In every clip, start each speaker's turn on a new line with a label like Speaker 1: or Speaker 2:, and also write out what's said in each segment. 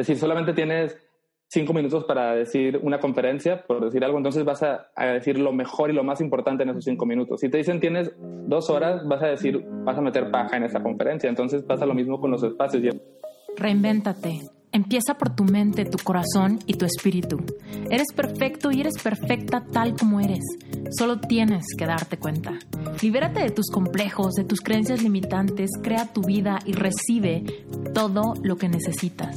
Speaker 1: Es decir, solamente tienes cinco minutos para decir una conferencia, por decir algo, entonces vas a, decir lo mejor y lo más importante en esos cinco minutos. Si te dicen tienes dos horas, vas a decir, vas a meter paja en esta conferencia. Entonces pasa lo mismo con los espacios.
Speaker 2: Reinvéntate. Empieza por tu mente, tu corazón y tu espíritu. Eres perfecto y eres perfecta tal como eres. Solo tienes que darte cuenta. Libérate de tus complejos, de tus creencias limitantes, crea tu vida y recibe todo lo que necesitas.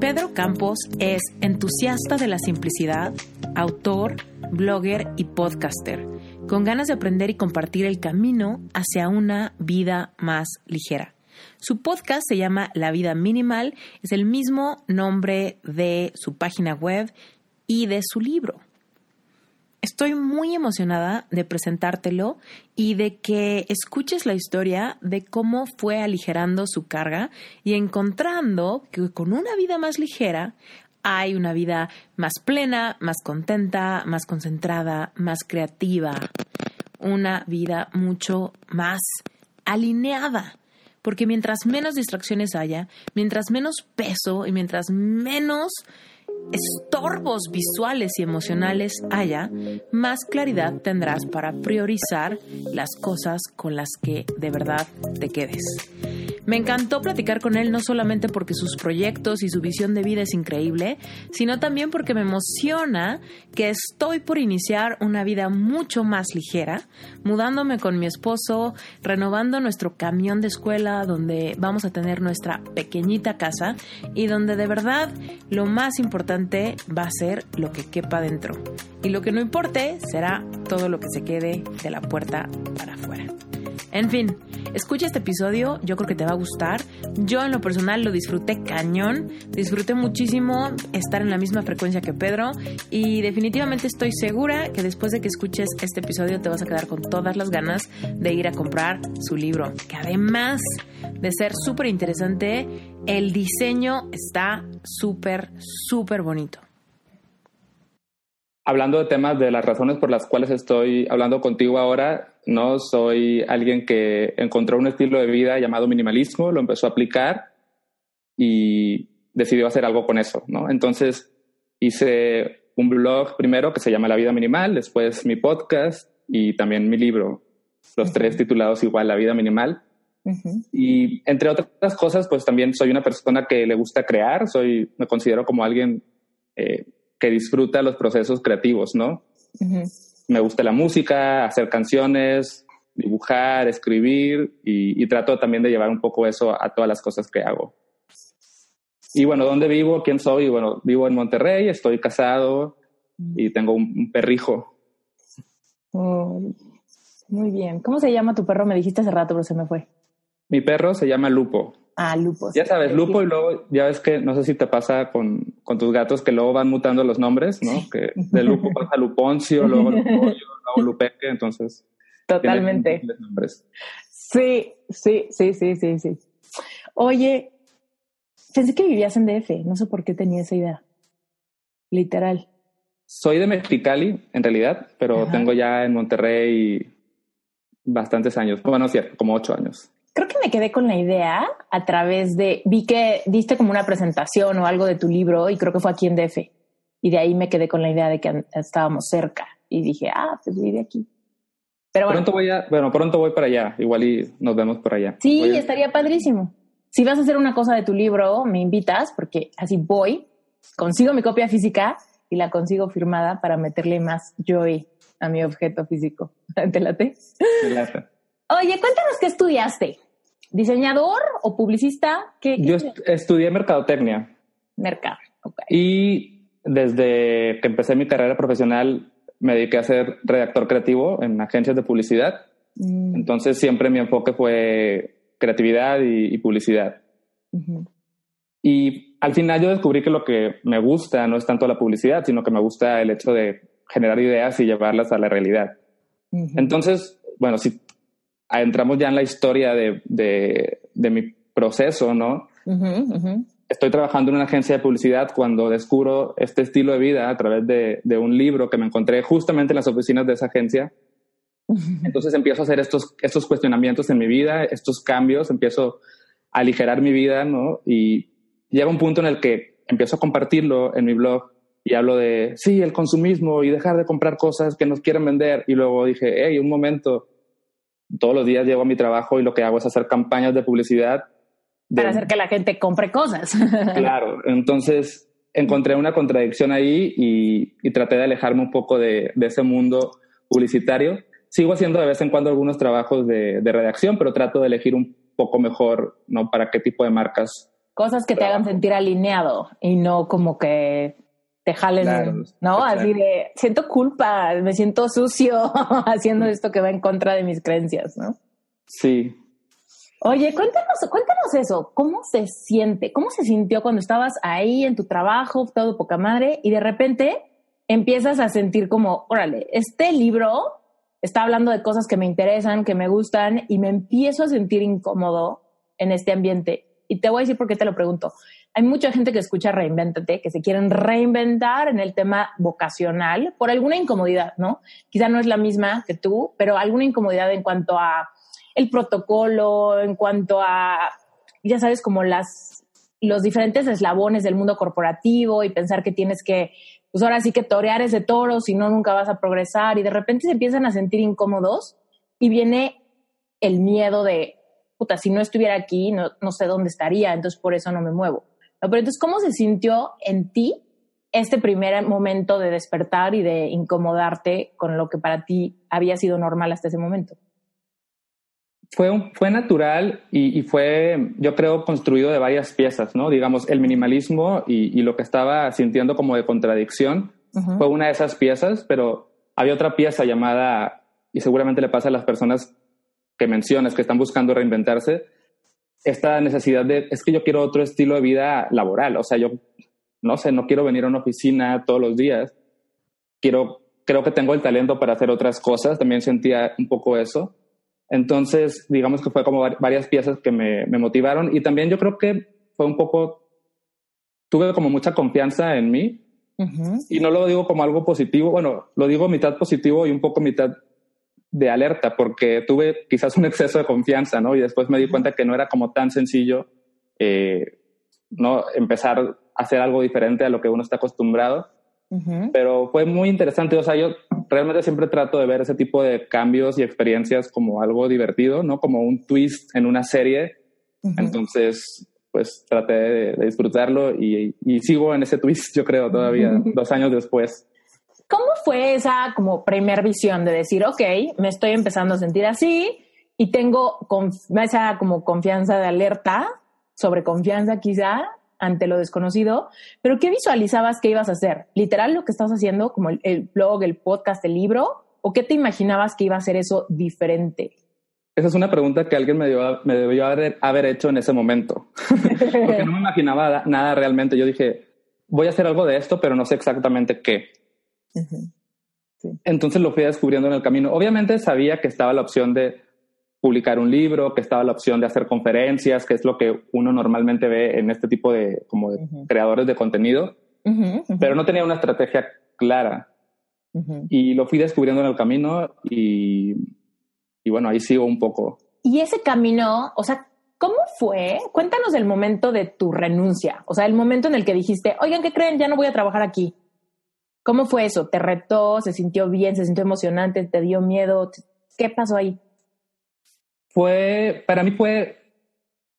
Speaker 2: Pedro Campos es entusiasta de la simplicidad, autor, blogger y podcaster, con ganas de aprender y compartir el camino hacia una vida más ligera. Su podcast se llama La vida minimal, es el mismo nombre de su página web y de su libro. Estoy muy emocionada de presentártelo y de que escuches la historia de cómo fue aligerando su carga y encontrando que con una vida más ligera hay una vida más plena, más contenta, más concentrada, más creativa, una vida mucho más alineada. Porque mientras menos distracciones haya, mientras menos peso y mientras menos estorbos visuales y emocionales haya, más claridad tendrás para priorizar las cosas con las que de verdad te quedes. Me encantó platicar con él no solamente porque sus proyectos y su visión de vida es increíble, sino también porque me emociona que estoy por iniciar una vida mucho más ligera, mudándome con mi esposo, renovando nuestro camión de escuela donde vamos a tener nuestra pequeñita casa y donde de verdad lo más importante va a ser lo que quepa dentro. Y lo que no importe será todo lo que se quede de la puerta para afuera. En fin, escucha este episodio, yo creo que te va a gustar. Yo en lo personal lo disfruté cañón, disfruté muchísimo estar en la misma frecuencia que Pedro y definitivamente estoy segura que después de que escuches este episodio te vas a quedar con todas las ganas de ir a comprar su libro, que además de ser súper interesante, el diseño está súper, súper bonito
Speaker 1: hablando de temas de las razones por las cuales estoy hablando contigo ahora, no soy alguien que encontró un estilo de vida llamado minimalismo, lo empezó a aplicar y decidió hacer algo con eso, ¿no? Entonces hice un blog primero que se llama La vida minimal, después mi podcast y también mi libro, los tres titulados igual La vida minimal. Y entre otras cosas, pues también soy una persona que le gusta crear, soy, me considero como alguien eh, que disfruta los procesos creativos, ¿no? Me gusta la música, hacer canciones, dibujar, escribir y, trato también de llevar un poco eso a todas las cosas que hago. Y bueno, ¿dónde vivo? ¿Quién soy? Bueno, vivo en Monterrey, estoy casado y tengo un, perrijo.
Speaker 3: Oh, muy bien. ¿Cómo se llama tu perro? Me dijiste hace rato, pero se me fue.
Speaker 1: Mi perro se llama Lupo.
Speaker 3: Ah, lupo.
Speaker 1: Ya sabes, lupo y luego, ya ves que, no sé si te pasa con, con tus gatos que luego van mutando los nombres, ¿no? Que de lupo pasa luponcio, luego luego lupeque, entonces.
Speaker 3: Totalmente. Sí, sí, sí, sí, sí, sí. Oye, pensé que vivías en DF, no sé por qué tenía esa idea. Literal.
Speaker 1: Soy de Mexicali, en realidad, pero tengo ya en Monterrey bastantes años, bueno, sí, como ocho años
Speaker 3: creo que me quedé con la idea a través de, vi que diste como una presentación o algo de tu libro y creo que fue aquí en DF. Y de ahí me quedé con la idea de que estábamos cerca y dije, ah, pues vive aquí.
Speaker 1: Pero bueno. Pronto voy a, bueno, pronto voy para allá, igual y nos vemos por allá.
Speaker 3: Sí, estaría padrísimo. Si vas a hacer una cosa de tu libro, me invitas porque así voy, consigo mi copia física y la consigo firmada para meterle más joy a mi objeto físico. ¿Te late? Te late. Oye, cuéntanos qué estudiaste. ¿Diseñador o publicista? ¿Qué,
Speaker 1: Yo estudié mercadotecnia.
Speaker 3: Mercado, ok.
Speaker 1: Y desde que empecé mi carrera profesional me dediqué a ser redactor creativo en agencias de publicidad. Mm. Entonces siempre mi enfoque fue creatividad y, publicidad. Y al final yo descubrí que lo que me gusta no es tanto la publicidad, sino que me gusta el hecho de generar ideas y llevarlas a la realidad. Entonces, bueno, si entramos ya en la historia de, de, mi proceso, ¿no? Estoy trabajando en una agencia de publicidad cuando descubro este estilo de vida a través de, de un libro que me encontré justamente en las oficinas de esa agencia. Entonces empiezo a hacer estos, estos cuestionamientos en mi vida, estos cambios, empiezo a aligerar mi vida, ¿no? Y llega un punto en el que empiezo a compartirlo en mi blog y hablo de, sí, el consumismo y dejar de comprar cosas que nos quieren vender. Y luego dije, hey, un momento, todos los días llego a mi trabajo y lo que hago es hacer campañas de publicidad.
Speaker 2: Para hacer que la gente compre cosas.
Speaker 1: claro, entonces encontré una contradicción ahí y, traté de alejarme un poco de, ese mundo publicitario. Sigo haciendo de vez en cuando algunos trabajos de, de redacción, pero trato de elegir un poco mejor, ¿no? Para qué tipo de marcas
Speaker 2: Cosas que te hagan sentir alineado y no como que te jalen, ¿no? Así de, siento culpa, me siento sucio haciendo esto que va en contra de mis creencias, ¿no?
Speaker 1: Sí.
Speaker 2: Oye, cuéntanos, cuéntanos eso, ¿cómo se siente? ¿Cómo se sintió cuando estabas ahí en tu trabajo, todo poca madre, y de repente empiezas a sentir como, órale, este libro está hablando de cosas que me interesan, que me gustan, y me empiezo a sentir incómodo en este ambiente. Y te voy a decir por qué te lo pregunto. Hay mucha gente que escucha Reinvéntate, que se quieren reinventar en el tema vocacional por alguna incomodidad, ¿no? Quizá no es la misma que tú, pero alguna incomodidad en cuanto a el protocolo, en cuanto a, ya sabes, como las, los diferentes eslabones del mundo corporativo y pensar que tienes que, pues ahora sí que torear ese toro, si no, nunca vas a progresar y de repente se empiezan a sentir incómodos y viene el miedo de, puta, si no estuviera aquí, no, no sé dónde estaría, entonces por eso no me muevo. Pero entonces, ¿cómo se sintió en ti este primer momento de despertar y de incomodarte con lo que para ti había sido normal hasta ese momento?
Speaker 1: Fue, fue natural y, fue, yo creo, construido de varias piezas, ¿no? Digamos, el minimalismo y, lo que estaba sintiendo como de contradicción fue una de esas piezas, pero había otra pieza llamada, y seguramente le pasa a las personas que mencionas, que están buscando reinventarse, esta necesidad de, es que yo quiero otro estilo de vida laboral, o sea, yo, no sé, no quiero venir a una oficina todos los días, quiero, creo que tengo el talento para hacer otras cosas, también sentía un poco eso. Entonces, digamos que fue como varias piezas que me, me motivaron y también yo creo que fue un poco, tuve como mucha confianza en mí. Y no lo digo como algo positivo, bueno, lo digo mitad positivo y un poco mitad de alerta porque tuve quizás un exceso de confianza, ¿no? Y después me di cuenta que no era como tan sencillo, eh, ¿no? Empezar a hacer algo diferente a lo que uno está acostumbrado. Pero fue muy interesante, o sea, yo realmente siempre trato de ver ese tipo de cambios y experiencias como algo divertido, ¿no? Como un twist en una serie. Entonces, pues traté de, disfrutarlo y, y, sigo en ese twist, yo creo, todavía, dos años después.
Speaker 2: ¿Cómo fue esa como primer visión de decir, ok, me estoy empezando a sentir así y tengo esa como confianza de alerta, sobre confianza quizá ante lo desconocido, pero ¿qué visualizabas que ibas a hacer? ¿Literal lo que estás haciendo, como el, blog, el podcast, el libro? ¿O qué te imaginabas que iba a ser eso diferente?
Speaker 1: Esa es una pregunta que alguien me, me debió haber, hecho en ese momento, porque no me imaginaba nada realmente. Yo dije, voy a hacer algo de esto, pero no sé exactamente qué. Entonces lo fui descubriendo en el camino. Obviamente sabía que estaba la opción de publicar un libro, que estaba la opción de hacer conferencias, que es lo que uno normalmente ve en este tipo de, como de creadores de contenido, pero no tenía una estrategia clara. Y lo fui descubriendo en el camino y, y bueno, ahí sigo un poco.
Speaker 2: Y ese camino, o sea, ¿cómo fue? Cuéntanos el momento de tu renuncia, o sea, el momento en el que dijiste, oigan, ¿qué creen? Ya no voy a trabajar aquí. ¿Cómo fue eso? ¿Te retó? ¿Se sintió bien? ¿Se sintió emocionante? ¿Te dio miedo? ¿Qué pasó ahí?
Speaker 1: Fue, para mí fue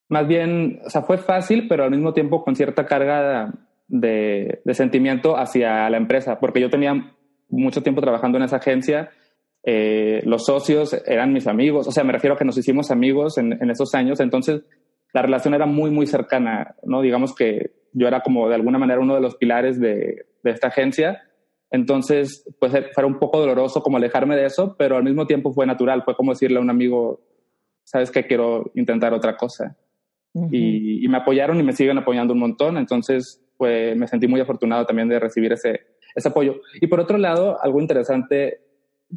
Speaker 1: más bien, o sea, fue fácil, pero al mismo tiempo con cierta carga de, sentimiento hacia la empresa, porque yo tenía mucho tiempo trabajando en esa agencia, eh, los socios eran mis amigos, o sea, me refiero a que nos hicimos amigos en, en, esos años, entonces la relación era muy, muy cercana, ¿no? Digamos que yo era como de alguna manera uno de los pilares de, de esta agencia entonces, pues fue un poco doloroso como alejarme de eso, pero al mismo tiempo fue natural, fue como decirle a un amigo, sabes que quiero intentar otra cosa. y, me apoyaron y me siguen apoyando un montón. Entonces, pues me sentí muy afortunado también de recibir ese, ese apoyo. Y por otro lado, algo interesante,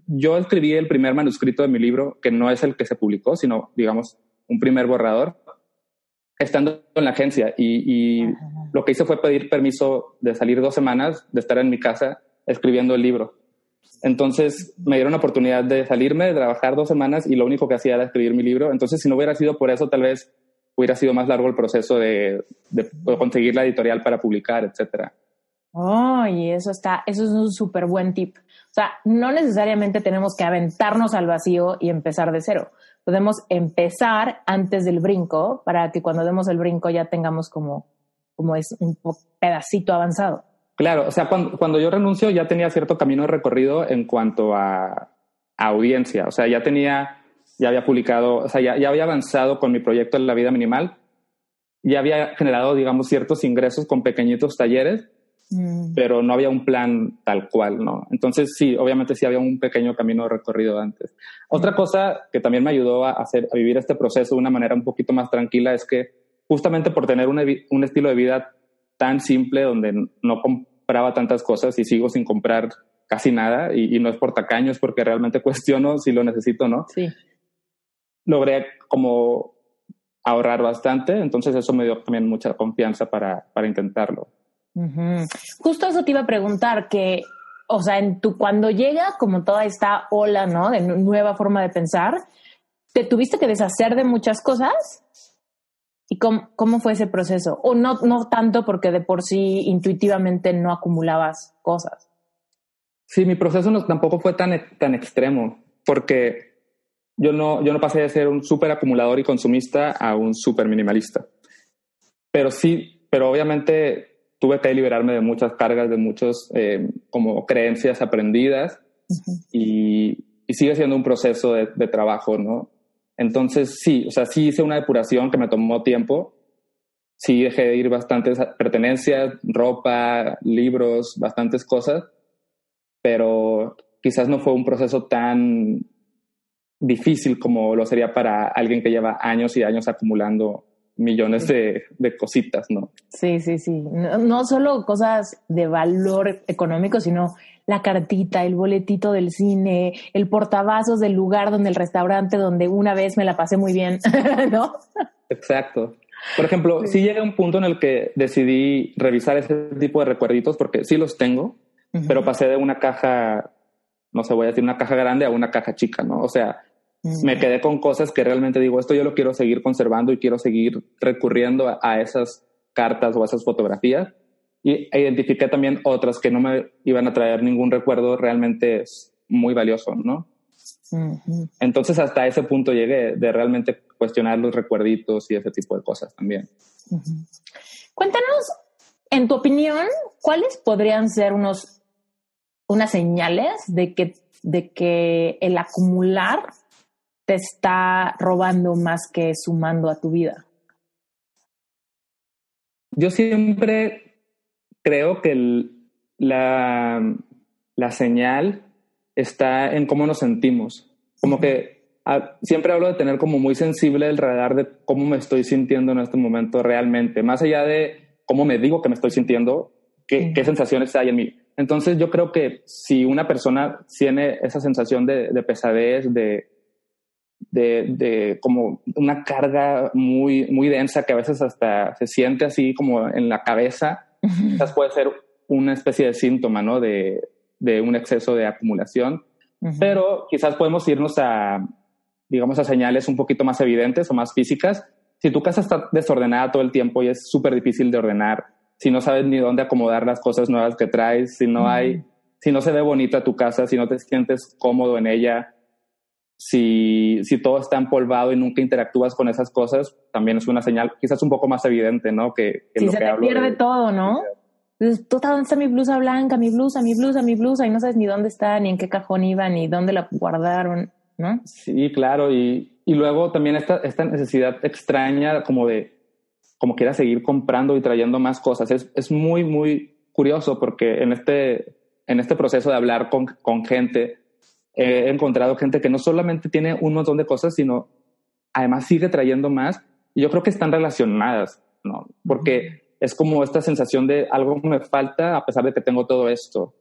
Speaker 1: yo escribí el primer manuscrito de mi libro, que no es el que se publicó, sino, digamos, un primer borrador, estando en la agencia. Y, y lo que hice fue pedir permiso de salir dos semanas, de estar en mi casa escribiendo el libro. Entonces me dieron la oportunidad de salirme, de trabajar dos semanas y lo único que hacía era escribir mi libro. Entonces si no hubiera sido por eso, tal vez hubiera sido más largo el proceso de, conseguir la editorial para publicar, etcétera.
Speaker 2: Oh, y eso está, eso es un súper buen tip. O sea, no necesariamente tenemos que aventarnos al vacío y empezar de cero. Podemos empezar antes del brinco para que cuando demos el brinco ya tengamos como, como es un pedacito avanzado.
Speaker 1: Claro, o sea, cuando, yo renuncio ya tenía cierto camino recorrido en cuanto a, audiencia. O sea, ya tenía, ya había publicado, o sea, ya, ya había avanzado con mi proyecto en la vida minimal. Ya había generado, digamos, ciertos ingresos con pequeñitos talleres, mm. pero no había un plan tal cual, ¿no? Entonces, sí, obviamente sí había un pequeño camino recorrido antes. Otra mm. cosa que también me ayudó a, hacer, a vivir este proceso de una manera un poquito más tranquila es que justamente por tener un estilo de vida tan simple donde no compraba tantas cosas y sigo sin comprar casi nada y, no es por tacaño, es porque realmente cuestiono si lo necesito o no.
Speaker 2: Sí.
Speaker 1: Logré como ahorrar bastante, entonces eso me dio también mucha confianza para, para intentarlo.
Speaker 2: Justo eso te iba a preguntar, que, o sea, en tu, cuando llega como toda esta ola, ¿no? De nueva forma de pensar, ¿te tuviste que deshacer de muchas cosas? ¿Y cómo, cómo, fue ese proceso? O no, no tanto porque de por sí intuitivamente no acumulabas cosas.
Speaker 1: Sí, mi proceso no, tampoco fue tan, tan extremo, porque yo no, yo no pasé de ser un súper acumulador y consumista a un súper minimalista. Pero sí, pero obviamente tuve que liberarme de muchas cargas, de muchas eh, como creencias aprendidas y, y, sigue siendo un proceso de, de trabajo, ¿no? Entonces, sí, o sea, sí hice una depuración que me tomó tiempo. Sí dejé de ir bastantes pertenencias, ropa, libros, bastantes cosas, pero quizás no fue un proceso tan difícil como lo sería para alguien que lleva años y años acumulando millones de, de cositas, ¿no?
Speaker 2: Sí, sí, sí. No, no, solo cosas de valor económico, sino la cartita, el boletito del cine, el portavasos del lugar donde el restaurante donde una vez me la pasé muy bien, ¿no?
Speaker 1: Exacto. Por ejemplo, sí. llega un punto en el que decidí revisar ese tipo de recuerditos porque sí los tengo, pero pasé de una caja, no sé, voy a decir una caja grande a una caja chica, ¿no? O sea, me quedé con cosas que realmente digo, esto yo lo quiero seguir conservando y quiero seguir recurriendo a esas cartas o a esas fotografías y identifiqué también otras que no me iban a traer ningún recuerdo realmente muy valioso, ¿no? Entonces hasta ese punto llegué de realmente cuestionar los recuerditos y ese tipo de cosas también.
Speaker 2: Cuéntanos, en tu opinión, ¿cuáles podrían ser unos, unas señales de que, de que el acumular te está robando más que sumando a tu vida?
Speaker 1: Yo siempre creo que la, la, señal está en cómo nos sentimos. Como que ah, siempre hablo de tener como muy sensible el radar de cómo me estoy sintiendo en este momento realmente, más allá de cómo me digo que me estoy sintiendo, qué, qué sensaciones hay en mí. Entonces yo creo que si una persona tiene esa sensación de, de pesadez, de, de, de, como una carga muy, muy densa que a veces hasta se siente así como en la cabeza, Quizás puede ser una especie de síntoma, ¿no? De, de un exceso de acumulación. Pero quizás podemos irnos a, digamos, a señales un poquito más evidentes o más físicas. Si tu casa está desordenada todo el tiempo y es súper difícil de ordenar, si no sabes ni dónde acomodar las cosas nuevas que traes, si no hay, si no se ve bonita tu casa, si no te sientes cómodo en ella, si, si todo está empolvado y nunca interactúas con esas cosas, también es una señal quizás un poco más evidente, ¿no? Que,
Speaker 2: que
Speaker 1: si
Speaker 2: se te pierde todo, ¿no? Entonces, ¿dónde está mi blusa blanca, mi blusa, mi blusa, mi blusa? Y no sabes ni dónde está, ni en qué cajón iba, ni dónde la guardaron, ¿no?
Speaker 1: Sí, claro. Y, y luego también esta, esta necesidad extraña como de, como quiera seguir comprando y trayendo más cosas. Es, es muy, muy curioso porque en este, en este proceso de hablar con, con gente, he encontrado gente que no solamente tiene un montón de cosas, sino además sigue trayendo más Y yo creo que están relacionadas, ¿no? Porque es como esta sensación de algo me falta a pesar de que tengo todo esto.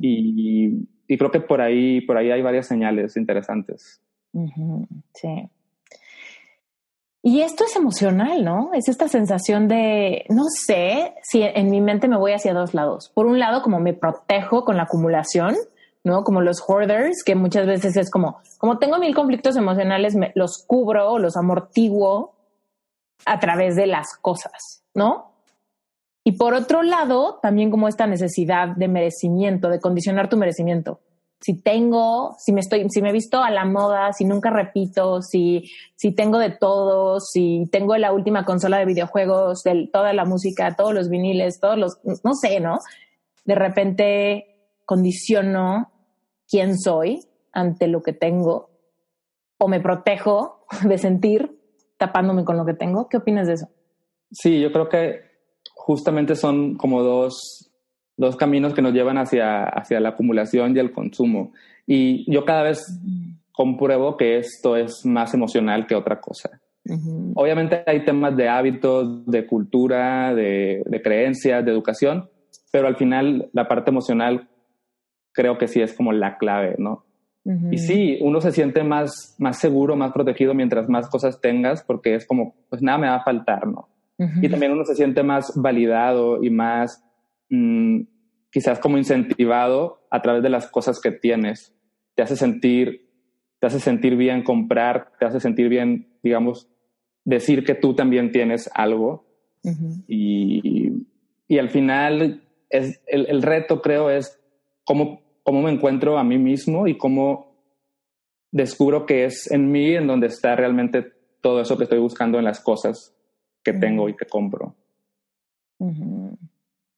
Speaker 1: y, y, creo que por ahí, por ahí hay varias señales interesantes.
Speaker 2: Sí. Y esto es emocional, ¿no? Es esta sensación de, no sé si en mi mente me voy hacia dos lados. Por un lado, como me protejo con la acumulación, Como los hoarders, que muchas veces es como, como tengo mil conflictos emocionales, los cubro, los amortiguo a través de las cosas, ¿no? Y por otro lado, también como esta necesidad de merecimiento, de condicionar tu merecimiento si tengo, si me estoy, si me he visto a la moda, si nunca repito, si, si tengo de todo, si tengo la última consola de videojuegos, de toda la música, todos los viniles, todos los, no sé, ¿no? De repente condiciono quién soy ante lo que tengo o me protejo de sentir tapándome con lo que tengo. ¿Qué opinas de eso?
Speaker 1: Sí, yo creo que justamente son como dos dos caminos que nos llevan hacia, hacia la acumulación y el consumo. Y yo cada vez compruebo que esto es más emocional que otra cosa. Obviamente hay temas de hábitos, de cultura, de, de, creencias, de educación, pero al final la parte emocional creo que sí es como la clave, ¿no? Y sí, uno se siente más, más seguro, más protegido mientras más cosas tengas, porque es como, pues nada me va a faltar, ¿no? Y también uno se siente más validado y más Mm, quizás como incentivado a través de las cosas que tienes. Te hace sentir, te hace sentir bien comprar, te hace sentir bien, digamos, decir que tú también tienes algo. y, y, al final es, el, el, reto creo es cómo, cómo me encuentro a mí mismo y cómo descubro que es en mí en donde está realmente todo eso que estoy buscando en las cosas que tengo y que compro.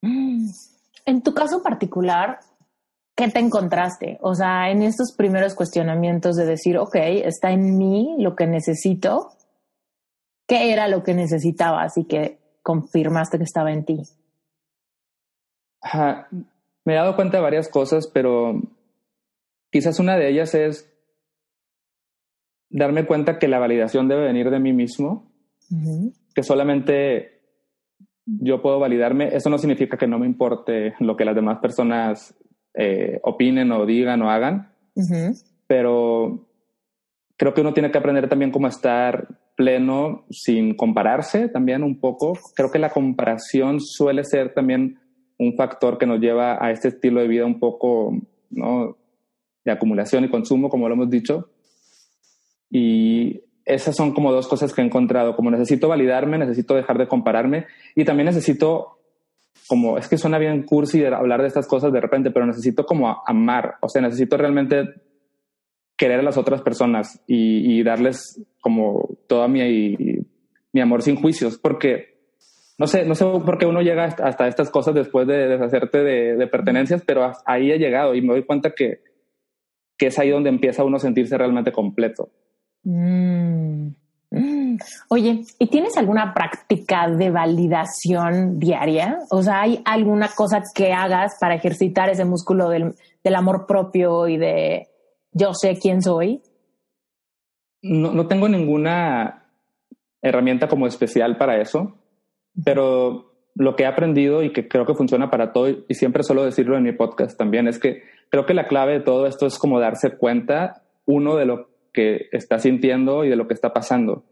Speaker 2: En tu caso particular, ¿qué te encontraste? O sea, en estos primeros cuestionamientos de decir, ok, está en mí lo que necesito, ¿qué era lo que necesitabas y que confirmaste que estaba en ti?
Speaker 1: Me he dado cuenta de varias cosas, pero quizás una de ellas es darme cuenta que la validación debe venir de mí mismo, que solamente yo puedo validarme. Eso no significa que no me importe lo que las demás personas eh, opinen o digan o hagan, pero creo que uno tiene que aprender también cómo estar pleno sin compararse también un poco. Creo que la comparación suele ser también un factor que nos lleva a este estilo de vida un poco de acumulación y consumo, como lo hemos dicho. Y esas son como dos cosas que he encontrado, como necesito validarme, necesito dejar de compararme y también necesito, como es que suena bien cursi hablar de estas cosas de repente, pero necesito como amar, o sea, necesito realmente querer a las otras personas y, darles como toda mi, mi amor sin juicios, porque no sé, no sé por qué uno llega hasta estas cosas después de deshacerte de, pertenencias, pero ahí he llegado y me doy cuenta que, que es ahí donde empieza uno a sentirse realmente completo.
Speaker 2: Mm. Mm. Oye, ¿y tienes alguna práctica de validación diaria? O sea, ¿hay alguna cosa que hagas para ejercitar ese músculo del, del amor propio y de yo sé quién soy?
Speaker 1: No, no tengo ninguna herramienta como especial para eso, pero lo que he aprendido y que creo que funciona para todo, y siempre suelo decirlo en mi podcast también, es que creo que la clave de todo esto es como darse cuenta, uno, de lo que está sintiendo y de lo que está pasando.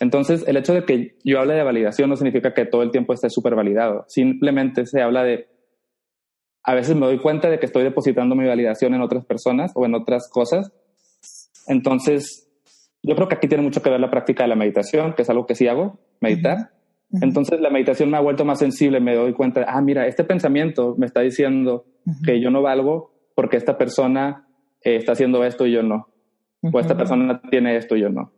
Speaker 1: Entonces, el hecho de que yo hable de validación no significa que todo el tiempo esté súper validado. Simplemente se habla de, a veces me doy cuenta de que estoy depositando mi validación en otras personas o en otras cosas. Entonces, yo creo que aquí tiene mucho que ver la práctica de la meditación, que es algo que sí hago, meditar. Entonces, la meditación me ha vuelto más sensible, me doy cuenta, ah, mira, este pensamiento me está diciendo que yo no valgo porque esta persona eh, está haciendo esto y yo no o esta persona tiene esto y yo no.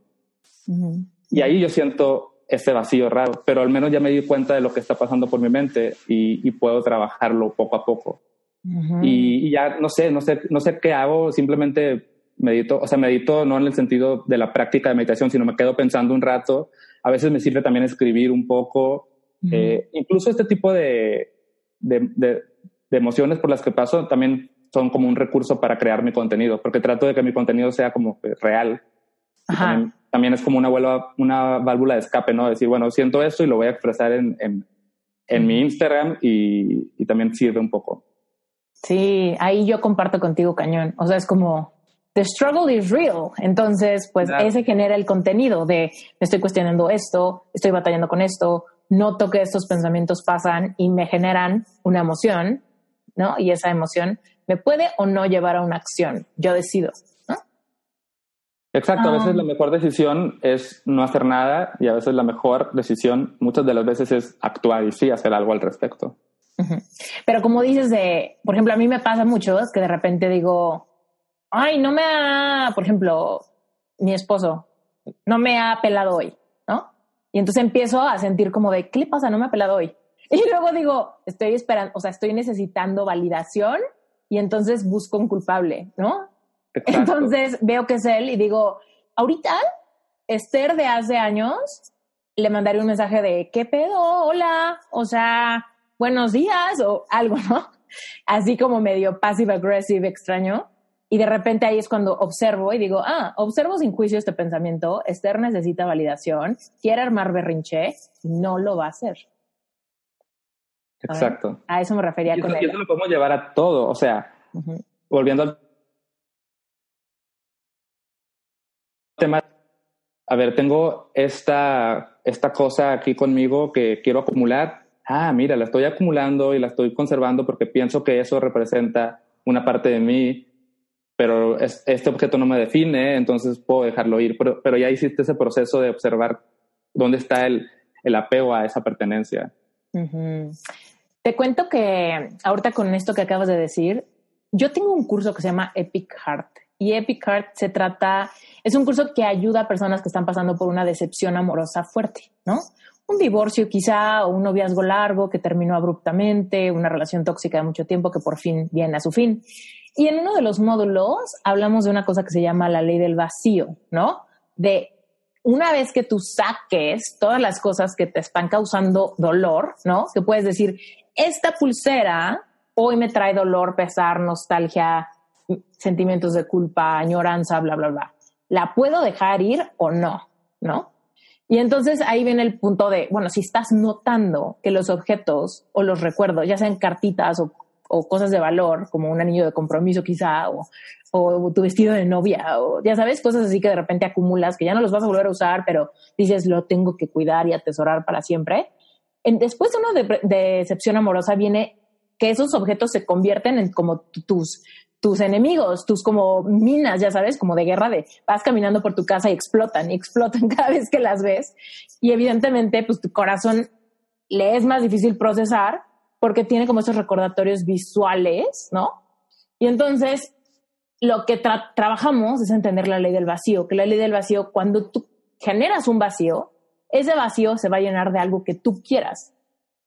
Speaker 1: Y ahí yo siento ese vacío raro, pero al menos ya me di cuenta de lo que está pasando por mi mente y, puedo trabajarlo poco a poco. y, ya no sé, no sé, no sé qué hago, simplemente medito, o sea, medito no en el sentido de la práctica de meditación, sino me quedo pensando un rato. A veces me sirve también escribir un poco. Eh, incluso este tipo de, de, de, de emociones por las que paso también son como un recurso para crear mi contenido, porque trato de que mi contenido sea como real. También, es como una, una válvula de escape, ¿no? Decir, bueno, siento esto y lo voy a expresar en, en, mi Instagram y, y también sirve un poco.
Speaker 2: Sí, ahí yo comparto contigo cañón. O sea, es como, the struggle is real. Entonces, pues ese genera el contenido de, me estoy cuestionando esto, estoy batallando con esto, noto que estos pensamientos pasan y me generan una emoción, ¿no? Y esa emoción me puede o no llevar a una acción. Yo decido.
Speaker 1: Exacto, a veces la mejor decisión es no hacer nada y a veces la mejor decisión muchas de las veces es actuar y sí hacer algo al respecto.
Speaker 2: Pero como dices de, por ejemplo, a mí me pasa mucho que de repente digo, ay, no me ha, por ejemplo, mi esposo no me ha pelado hoy, ¿no? Y entonces empiezo a sentir como de, ¿qué le pasa? No me ha pelado hoy. Y luego digo, estoy esperando, o sea, estoy necesitando validación y entonces busco un culpable, ¿no? Entonces veo que es él y digo, ahorita Esther de hace años le mandaré un mensaje de, ¿qué pedo? Hola, o sea, buenos días o algo, ¿no? Así como medio passive aggressive extraño. Y de repente ahí es cuando observo y digo, ah, observo sin juicio este pensamiento, Esther necesita validación, quiere armar berrinche, no lo va a hacer.
Speaker 1: Exacto.
Speaker 2: A, eso me refería
Speaker 1: y
Speaker 2: con
Speaker 1: Y eso lo podemos llevar a todo, o sea, volviendo al tema, a ver, tengo esta, esta cosa aquí conmigo que quiero acumular, ah, mira, la estoy acumulando y la estoy conservando porque pienso que eso representa una parte de mí, pero este objeto no me define, entonces puedo dejarlo ir. Pero, pero ya hiciste ese proceso de observar dónde está el, el apego a esa pertenencia.
Speaker 2: Te cuento que ahorita con esto que acabas de decir, yo tengo un curso que se llama Epic Heart y Epic Heart se trata, es un curso que ayuda a personas que están pasando por una decepción amorosa fuerte, ¿no? Un divorcio quizá o un noviazgo largo que terminó abruptamente, una relación tóxica de mucho tiempo que por fin viene a su fin. Y en uno de los módulos hablamos de una cosa que se llama la ley del vacío, ¿no? De una vez que tú saques todas las cosas que te están causando dolor, ¿no? Que puedes decir, esta pulsera hoy me trae dolor, pesar, nostalgia, sentimientos de culpa, añoranza, bla, bla, bla. ¿La puedo dejar ir o no? ¿No? Y entonces ahí viene el punto de, bueno, si estás notando que los objetos o los recuerdos, ya sean cartitas o o cosas de valor, como un anillo de compromiso quizá, o, o, tu vestido de novia, o ya sabes, cosas así que de repente acumulas, que ya no los vas a volver a usar, pero dices, lo tengo que cuidar y atesorar para siempre. En, después de una de, decepción amorosa viene que esos objetos se convierten en como tus, tus enemigos, tus como minas, ya sabes, como de guerra de vas caminando por tu casa y explotan y explotan cada vez que las ves. Y evidentemente, pues tu corazón le es más difícil procesar porque tiene como esos recordatorios visuales, ¿no? Y entonces lo que trabajamos es entender la ley del vacío, que la ley del vacío, cuando tú generas un vacío, ese vacío se va a llenar de algo que tú quieras.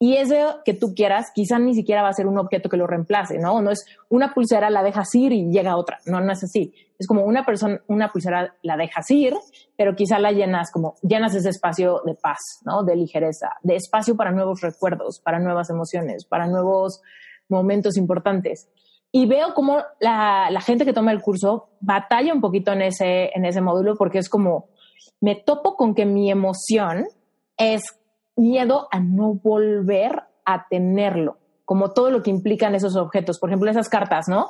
Speaker 2: Y ese que tú quieras, quizá ni siquiera va a ser un objeto que lo reemplace, ¿no? No es una pulsera, la dejas ir y llega otra. No, no es así. Es como una persona, una pulsera la dejas ir, pero quizá la llenas como, llenas ese espacio de paz, ¿no? De ligereza, de espacio para nuevos recuerdos, para nuevas emociones, para nuevos momentos importantes. Y veo como la, la gente que toma el curso batalla un poquito en ese, en ese módulo porque es como, me topo con que mi emoción es miedo a no volver a tenerlo, como todo lo que implican esos objetos. Por ejemplo, esas cartas, ¿no?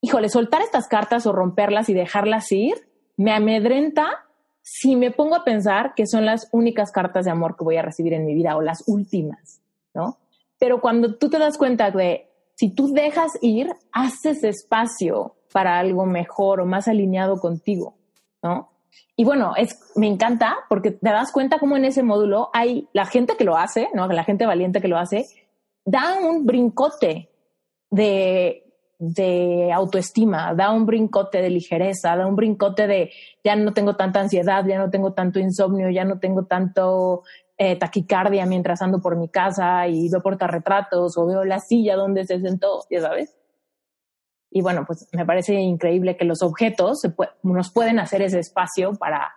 Speaker 2: Híjole, soltar estas cartas o romperlas y dejarlas ir me amedrenta si me pongo a pensar que son las únicas cartas de amor que voy a recibir en mi vida o las últimas, ¿no? Pero cuando tú te das cuenta de si tú dejas ir, haces espacio para algo mejor o más alineado contigo, ¿no? Y bueno, es, me encanta porque te das cuenta cómo en ese módulo hay la gente que lo hace, ¿no? La gente valiente que lo hace, da un brincote de, de autoestima, da un brincote de ligereza, da un brincote de ya no tengo tanta ansiedad, ya no tengo tanto insomnio, ya no tengo tanto eh, taquicardia mientras ando por mi casa y veo portarretratos o veo la silla donde se sentó, ya sabes. Y bueno, pues me parece increíble que los objetos nos pueden hacer ese espacio para,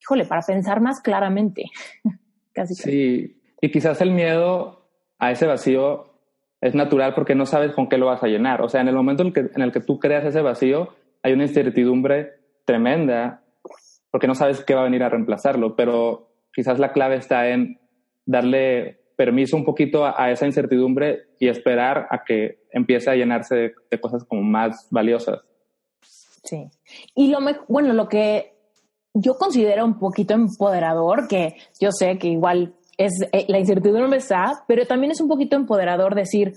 Speaker 2: híjole, para pensar más claramente.
Speaker 1: Casi. Sí, y quizás el miedo a ese vacío es natural porque no sabes con qué lo vas a llenar. O sea, en el momento en, que, en el que tú creas ese vacío, hay una incertidumbre tremenda porque no sabes qué va a venir a reemplazarlo, pero quizás la clave está en darle permiso un poquito a, esa incertidumbre y esperar a que empiece a llenarse de, cosas como más valiosas.
Speaker 2: Sí. Y lo bueno, lo que yo considero un poquito empoderador, que yo sé que igual es eh, la incertidumbre está, pero también es un poquito empoderador decir,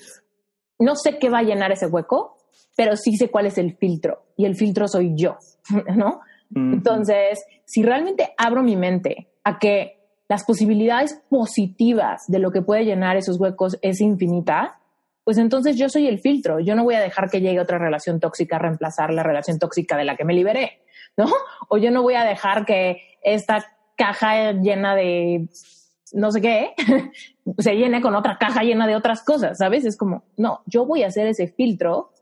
Speaker 2: no sé qué va a llenar ese hueco, pero sí sé cuál es el filtro y el filtro soy yo, ¿no? Entonces, si realmente abro mi mente a que las posibilidades positivas de lo que puede llenar esos huecos es infinita, pues entonces yo soy el filtro. Yo no voy a dejar que llegue otra relación tóxica a reemplazar la relación tóxica de la que me liberé, ¿no? O yo no voy a dejar que esta caja llena de no sé qué se llene con otra caja llena de otras cosas, ¿sabes? Es como, no, yo voy a hacer ese filtro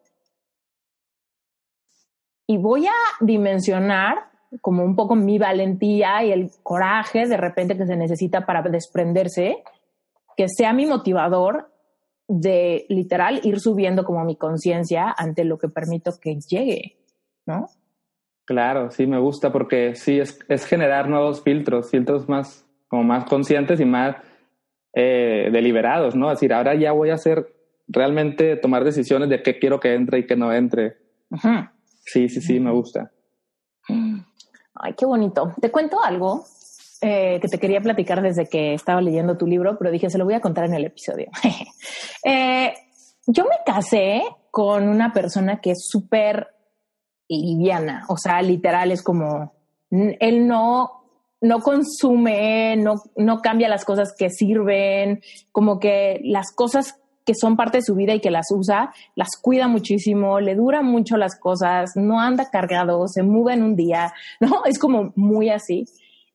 Speaker 2: y voy a dimensionar como un poco mi valentía y el coraje de repente que se necesita para desprenderse, que sea mi motivador de literal ir subiendo como mi conciencia ante lo que permito que llegue, ¿no?
Speaker 1: Claro, sí, me gusta porque sí, es, es generar nuevos filtros, filtros más, como más conscientes y más eh, deliberados, ¿no? Es decir, ahora ya voy a hacer realmente tomar decisiones de qué quiero que entre y qué no entre. Sí, sí, sí, me gusta.
Speaker 2: Ay, qué bonito. Te cuento algo eh, que te quería platicar desde que estaba leyendo tu libro, pero dije, se lo voy a contar en el episodio. Eh, yo me casé con una persona que es súper liviana, o sea, literal es como, él no, no consume, no, no cambia las cosas que sirven, como que las cosas que son parte de su vida y que las usa, las cuida muchísimo, le duran mucho las cosas, no anda cargado, se mueve en un día, ¿no? Es como muy así.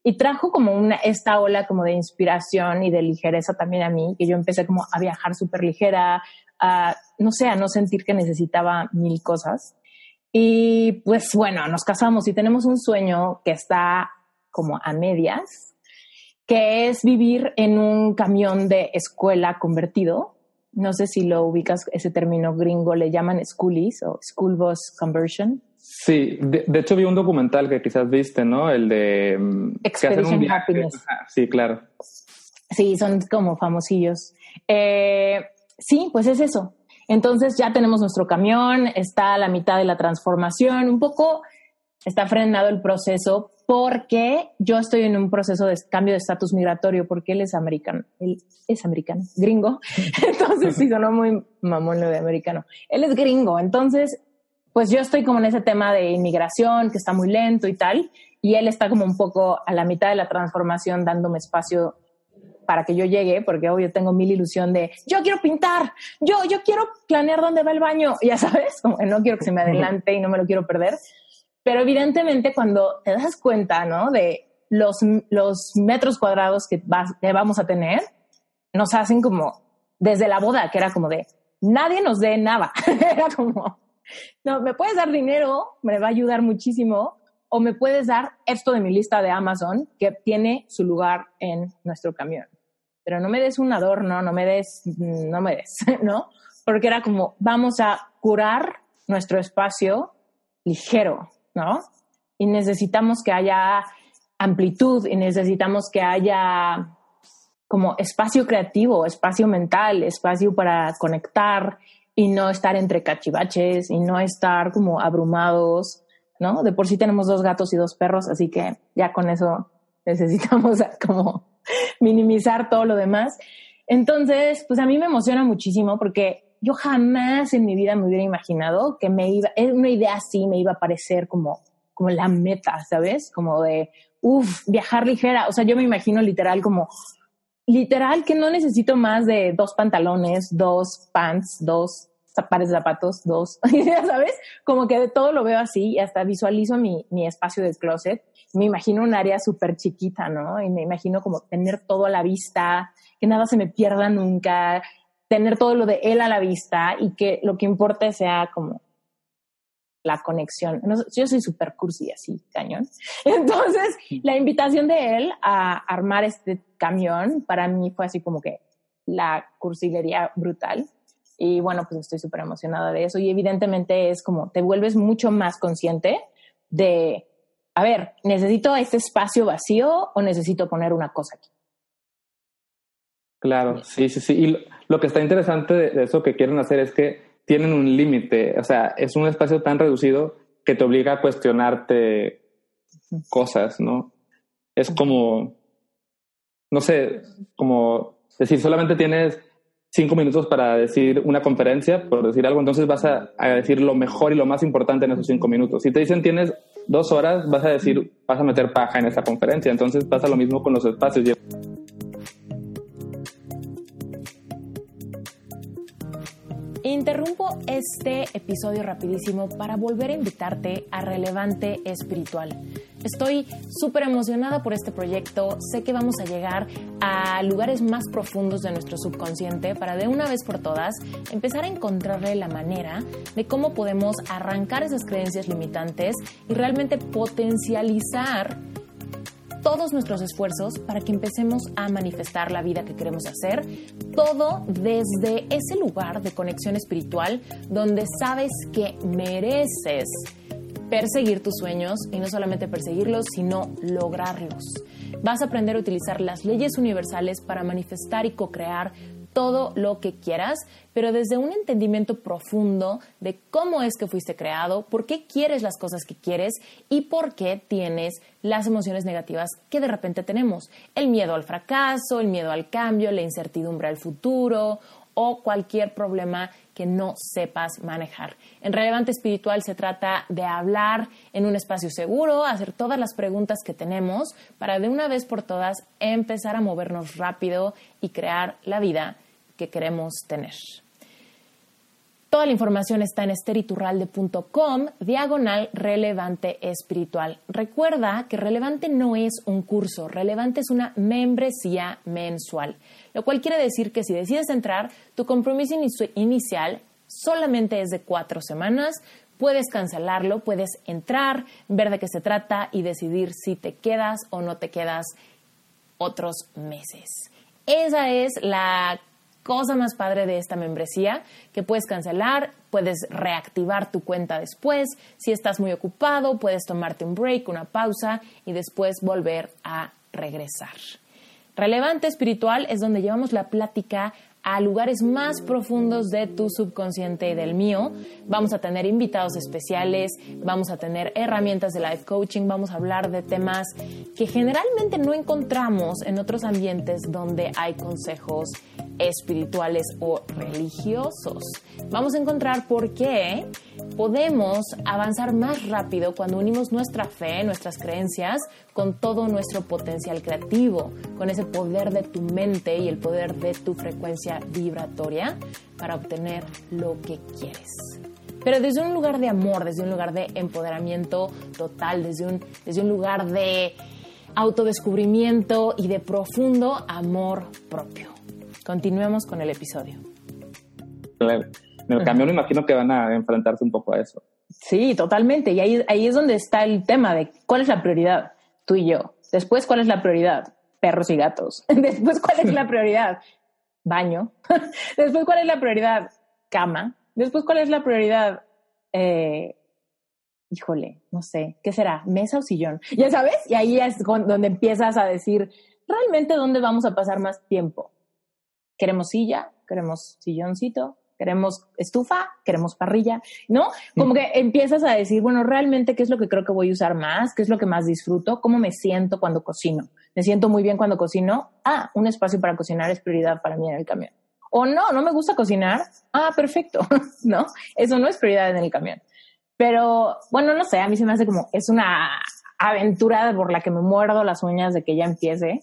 Speaker 2: Y trajo como una, esta ola como de inspiración y de ligereza también a mí, que yo empecé como a viajar súper ligera, a, no sé, a no sentir que necesitaba mil cosas. Y pues bueno, nos casamos y tenemos un sueño que está como a medias, que es vivir en un camión de escuela convertido, no sé si lo ubicas, ese término gringo, le llaman schoolies o school bus conversion.
Speaker 1: Sí, de, hecho vi un documental que quizás viste, ¿no? El de...
Speaker 2: Mm, Expedition Happiness.
Speaker 1: sí, claro.
Speaker 2: Sí, son como famosillos. Eh, sí, pues es eso. Entonces ya tenemos nuestro camión, está a la mitad de la transformación, un poco está frenado el proceso porque yo estoy en un proceso de cambio de estatus migratorio porque él es americano, él es americano, gringo, entonces sí sonó muy mamón lo de americano, él es gringo, entonces pues yo estoy como en ese tema de inmigración que está muy lento y tal, y él está como un poco a la mitad de la transformación dándome espacio para que yo llegue, porque obvio tengo mil ilusión de yo quiero pintar, yo, yo quiero planear dónde va el baño, ya sabes, como que no quiero que se me adelante y no me lo quiero perder. Pero evidentemente cuando te das cuenta, ¿no? De los, los metros cuadrados que, vamos a tener, nos hacen como, desde la boda, que era como de, nadie nos dé nada. era como, no, me puedes dar dinero, me va a ayudar muchísimo, o me puedes dar esto de mi lista de Amazon, que tiene su lugar en nuestro camión. Pero no me des un adorno, no me des, no me des, ¿no? Porque era como, vamos a curar nuestro espacio ligero, ¿no? Y necesitamos que haya amplitud y necesitamos que haya como espacio creativo, espacio mental, espacio para conectar y no estar entre cachivaches y no estar como abrumados, ¿no? De por sí tenemos dos gatos y dos perros, así que ya con eso necesitamos como minimizar todo lo demás. Entonces, pues a mí me emociona muchísimo porque yo jamás en mi vida me hubiera imaginado que me iba, una idea así me iba a parecer como, como la meta, ¿sabes? Como de, viajar ligera. O sea, yo me imagino literal como, literal que no necesito más de dos pantalones, dos pants, dos pares de zapatos, dos, ¿sabes? Como que de todo lo veo así y hasta visualizo mi, mi espacio del closet. Me imagino un área súper chiquita, ¿no? Y me imagino como tener todo a la vista, que nada se me pierda nunca, tener todo lo de él a la vista y que lo que importe sea como la conexión. yo soy súper cursi así, cañón. Entonces, la invitación de él a armar este camión para mí fue así como que la cursilería brutal. Y bueno, pues estoy súper emocionada de eso. Y evidentemente es como te vuelves mucho más consciente de
Speaker 4: a ver, ¿necesito este espacio vacío o necesito poner una cosa aquí?
Speaker 1: Claro, sí, sí, sí. Y lo, que está interesante de, eso que quieren hacer es que tienen un límite, o sea, es un espacio tan reducido que te obliga a cuestionarte cosas, ¿no? Es como, no sé, como decir, solamente tienes cinco minutos para decir una conferencia, por decir algo, entonces vas a, decir lo mejor y lo más importante en esos cinco minutos. Si te dicen tienes dos horas, vas a decir, vas a meter paja en esa conferencia. Entonces pasa lo mismo con los espacios.
Speaker 2: Interrumpo este episodio rapidísimo para volver a invitarte a Relevante Espiritual. Estoy súper emocionada por este proyecto. Sé que vamos a llegar a lugares más profundos de nuestro subconsciente para de una vez por todas empezar a encontrarle la manera de cómo podemos arrancar esas creencias limitantes y realmente potencializar todos nuestros esfuerzos para que empecemos a manifestar la vida que queremos hacer, todo desde ese lugar de conexión espiritual donde sabes que mereces perseguir tus sueños y no solamente perseguirlos, sino lograrlos. Vas a aprender a utilizar las leyes universales para manifestar y co-crear todo lo que quieras, pero desde un entendimiento profundo de cómo es que fuiste creado, por qué quieres las cosas que quieres y por qué tienes las emociones negativas que de repente tenemos. El miedo al fracaso, el miedo al cambio, la incertidumbre al futuro o cualquier problema que no sepas manejar. En Relevante Espiritual se trata de hablar en un espacio seguro, hacer todas las preguntas que tenemos para de una vez por todas empezar a movernos rápido y crear la vida que queremos tener. Toda la información está en esteriturralde.com, diagonal relevante espiritual. Recuerda que relevante no es un curso, relevante es una membresía mensual, lo cual quiere decir que si decides entrar, tu compromiso inicial solamente es de cuatro semanas, puedes cancelarlo, puedes entrar, ver de qué se trata y decidir si te quedas o no te quedas otros meses. Esa es la cosa más padre de esta membresía, que puedes cancelar, puedes reactivar tu cuenta después, si estás muy ocupado, puedes tomarte un break, una pausa y después volver a regresar. Relevante espiritual es donde llevamos la plática a lugares más profundos de tu subconsciente y del mío. Vamos a tener invitados especiales, vamos a tener herramientas de life coaching, vamos a hablar de temas que generalmente no encontramos en otros ambientes donde hay consejos espirituales o religiosos. Vamos a encontrar por qué podemos avanzar más rápido cuando unimos nuestra fe, nuestras creencias, con todo nuestro potencial creativo, con ese poder de tu mente y el poder de tu frecuencia vibratoria para obtener lo que quieres. Pero desde un lugar de amor, desde un lugar de empoderamiento total, desde un, desde un lugar de autodescubrimiento y de profundo amor propio. Continuemos con el episodio.
Speaker 1: En el cambio me imagino que van a enfrentarse un poco a eso.
Speaker 4: Sí, totalmente. Y ahí, ahí es donde está el tema de cuál es la prioridad, tú y yo. Después, ¿cuál es la prioridad? Perros y gatos. Después, ¿cuál es la prioridad? Baño. Después, ¿cuál es la prioridad? Cama. Después, ¿cuál es la prioridad? Eh, híjole, no sé, ¿qué será? ¿Mesa o sillón? Ya sabes, y ahí es donde empiezas a decir, realmente, ¿dónde vamos a pasar más tiempo? ¿Queremos silla? ¿Queremos silloncito? Queremos estufa, queremos parrilla, ¿no? Como que empiezas a decir, bueno, realmente qué es lo que creo que voy a usar más, qué es lo que más disfruto, cómo me siento cuando cocino. Me siento muy bien cuando cocino. Ah, un espacio para cocinar es prioridad para mí en el camión. O no, no me gusta cocinar. Ah, perfecto, ¿no? Eso no es prioridad en el camión. Pero bueno, no sé, a mí se me hace como, es una aventura por la que me muerdo las uñas de que ya empiece.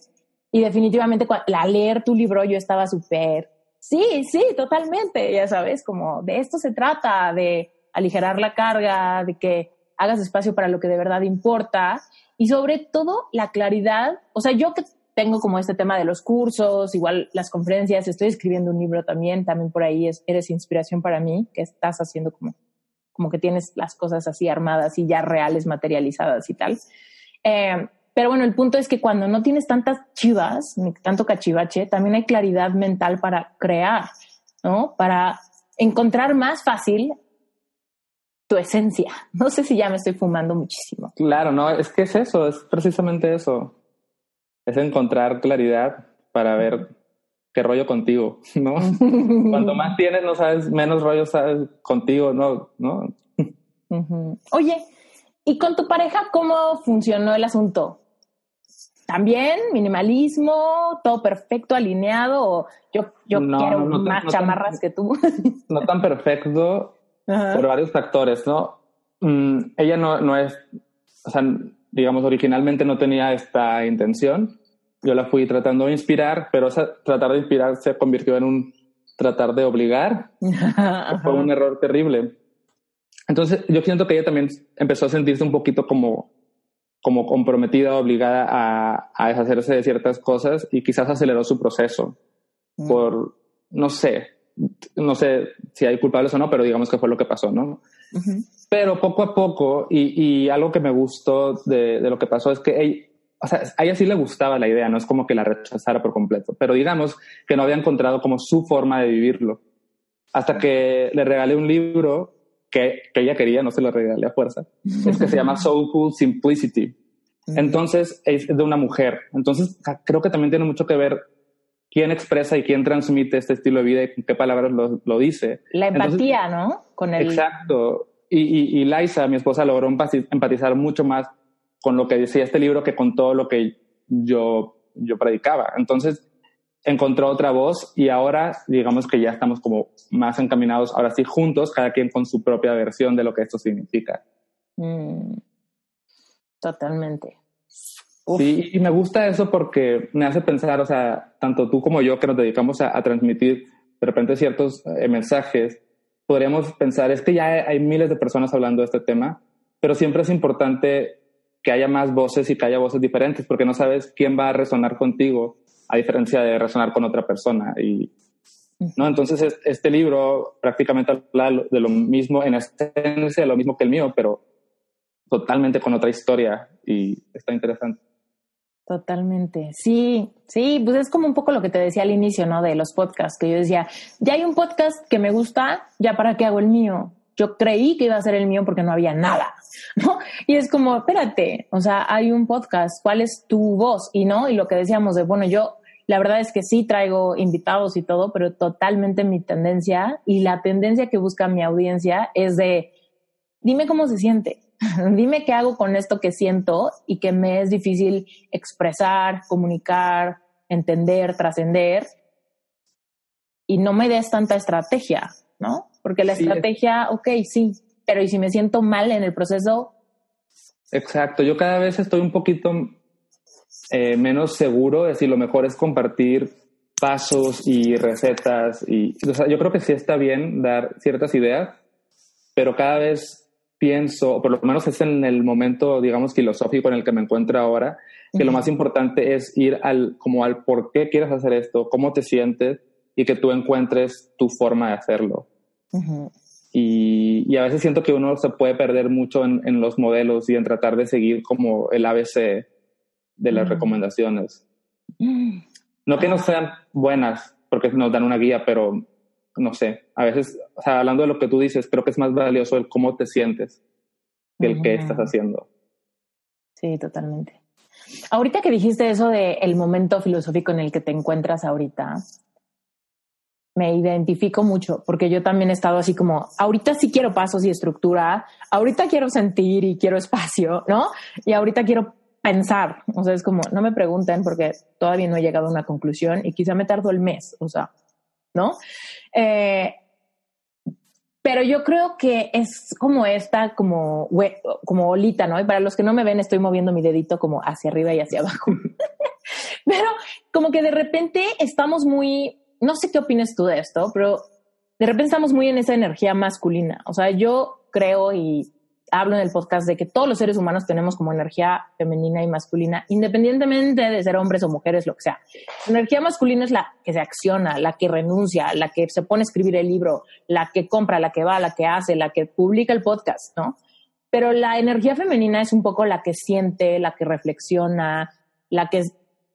Speaker 4: Y definitivamente, al leer tu libro, yo estaba súper Sí, sí, totalmente, ya sabes, como de esto se trata, de aligerar la carga, de que hagas espacio para lo que de verdad importa y sobre todo la claridad, o sea, yo que tengo como este tema de los cursos, igual las conferencias, estoy escribiendo un libro también, también por ahí es, eres inspiración para mí, que estás haciendo como, como que tienes las cosas así armadas y ya reales, materializadas y tal. Eh, pero bueno, el punto es que cuando no tienes tantas chivas, ni tanto cachivache, también hay claridad mental para crear, ¿no? Para encontrar más fácil
Speaker 2: tu esencia. No sé si ya me estoy fumando muchísimo.
Speaker 1: Claro, no, es que es eso, es precisamente eso. Es encontrar claridad para ver qué rollo contigo, ¿no? Cuanto más tienes, no sabes, menos rollo sabes contigo, ¿no? ¿No?
Speaker 2: Oye, ¿y con tu pareja cómo funcionó el asunto? ¿También minimalismo, todo perfecto, alineado? O yo yo quiero más chamarras que tú.
Speaker 1: no tan perfecto por varios factores, ¿no? Mm, ella no, no es, o sea, digamos, originalmente no tenía esta intención yo la fui tratando de inspirar, pero esa tratar de inspirar se convirtió en un tratar de obligar. Fue un error terrible. Entonces yo siento que ella también empezó a sentirse un poquito como, como comprometida, obligada a, a deshacerse de ciertas cosas y quizás aceleró su proceso mm. por, no sé, no sé si hay culpables o no, pero digamos que fue lo que pasó, ¿no? Pero poco a poco, y, y, algo que me gustó de, de lo que pasó es que ella, o sea, a ella sí le gustaba la idea, no es como que la rechazara por completo, pero digamos que no había encontrado como su forma de vivirlo. Hasta que le regalé un libro que, que ella quería, no se lo regalé a fuerza, es que se llama Soulful Simplicity. Entonces es de una mujer. Entonces creo que también tiene mucho que ver quién expresa y quién transmite este estilo de vida y con qué palabras lo, lo dice.
Speaker 2: La empatía, ¿no?
Speaker 1: Con el... Exacto. Y, y, y Liza, mi esposa, logró empatizar mucho más con lo que decía este libro que con todo lo que yo, yo predicaba. Entonces, encontró otra voz y ahora digamos que ya estamos como más encaminados, ahora sí juntos, cada quien con su propia versión de lo que esto significa. Mm,
Speaker 2: totalmente.
Speaker 1: Sí, y me gusta eso porque me hace pensar, o sea, tanto tú como yo que nos dedicamos a, transmitir de repente ciertos eh, mensajes, podríamos pensar, es que ya hay miles de personas hablando de este tema, pero siempre es importante que haya más voces y que haya voces diferentes, porque no sabes quién va a resonar contigo, a diferencia de resonar con otra persona. Y, ¿no? Entonces, este libro prácticamente habla de lo mismo, en esencia, lo mismo que el mío, pero totalmente con otra historia y está interesante.
Speaker 2: Totalmente. Sí, sí, pues es como un poco lo que te decía al inicio, ¿no? De los podcasts, que yo decía, ya hay un podcast que me gusta, ya para qué hago el mío. Yo creí que iba a ser el mío porque no había nada, ¿no? Y es como, espérate, o sea, hay un podcast, ¿cuál es tu voz? Y no, y lo que decíamos de, bueno, yo la verdad es que sí traigo invitados y todo, pero totalmente mi tendencia y la tendencia que busca mi audiencia es de, dime cómo se siente, dime qué hago con esto que siento y que me es difícil expresar, comunicar, entender, trascender y no me des tanta estrategia, ¿no? Porque la estrategia, ok, sí, pero ¿y si me siento mal en el proceso?
Speaker 1: Exacto, yo cada vez estoy un poquito eh, menos seguro, es decir, lo mejor es compartir pasos y recetas y o sea, yo creo que sí está bien dar ciertas ideas, pero cada vez pienso, o por lo menos es en el momento, digamos, filosófico en el que me encuentro ahora, que lo más importante es ir al, como al por qué quieres hacer esto, cómo te sientes y que tú encuentres tu forma de hacerlo. Y, a veces siento que uno se puede perder mucho en, los modelos y en tratar de seguir como el ABC de las recomendaciones. No que no sean buenas, porque nos dan una guía, pero no sé, a veces, o sea, hablando de lo que tú dices, creo que es más valioso el cómo te sientes que el qué estás haciendo.
Speaker 2: Sí, totalmente. Ahorita que dijiste eso de el momento filosófico en el que te encuentras ahorita, me identifico mucho porque yo también he estado así como, ahorita sí quiero pasos y estructura, ahorita quiero sentir y quiero espacio, ¿no? Y ahorita quiero pensar, o sea, es como, no me pregunten porque todavía no he llegado a una conclusión y quizá me tardo el mes, o sea, ¿no? Eh, pero yo creo que es como esta, como, como olita, ¿no? Y para los que no me ven, estoy moviendo mi dedito como hacia arriba y hacia abajo. pero como que de repente estamos muy no sé qué opinas tú de esto, pero de repente estamos muy en esa energía masculina. O sea, yo creo y hablo en el podcast de que todos los seres humanos tenemos como energía femenina y masculina, independientemente de ser hombres o mujeres, lo que sea. La energía masculina es la que se acciona, la que renuncia, la que se pone a escribir el libro, la que compra, la que va, la que hace, la que publica el podcast, ¿no? Pero la energía femenina es un poco la que siente, la que reflexiona, la que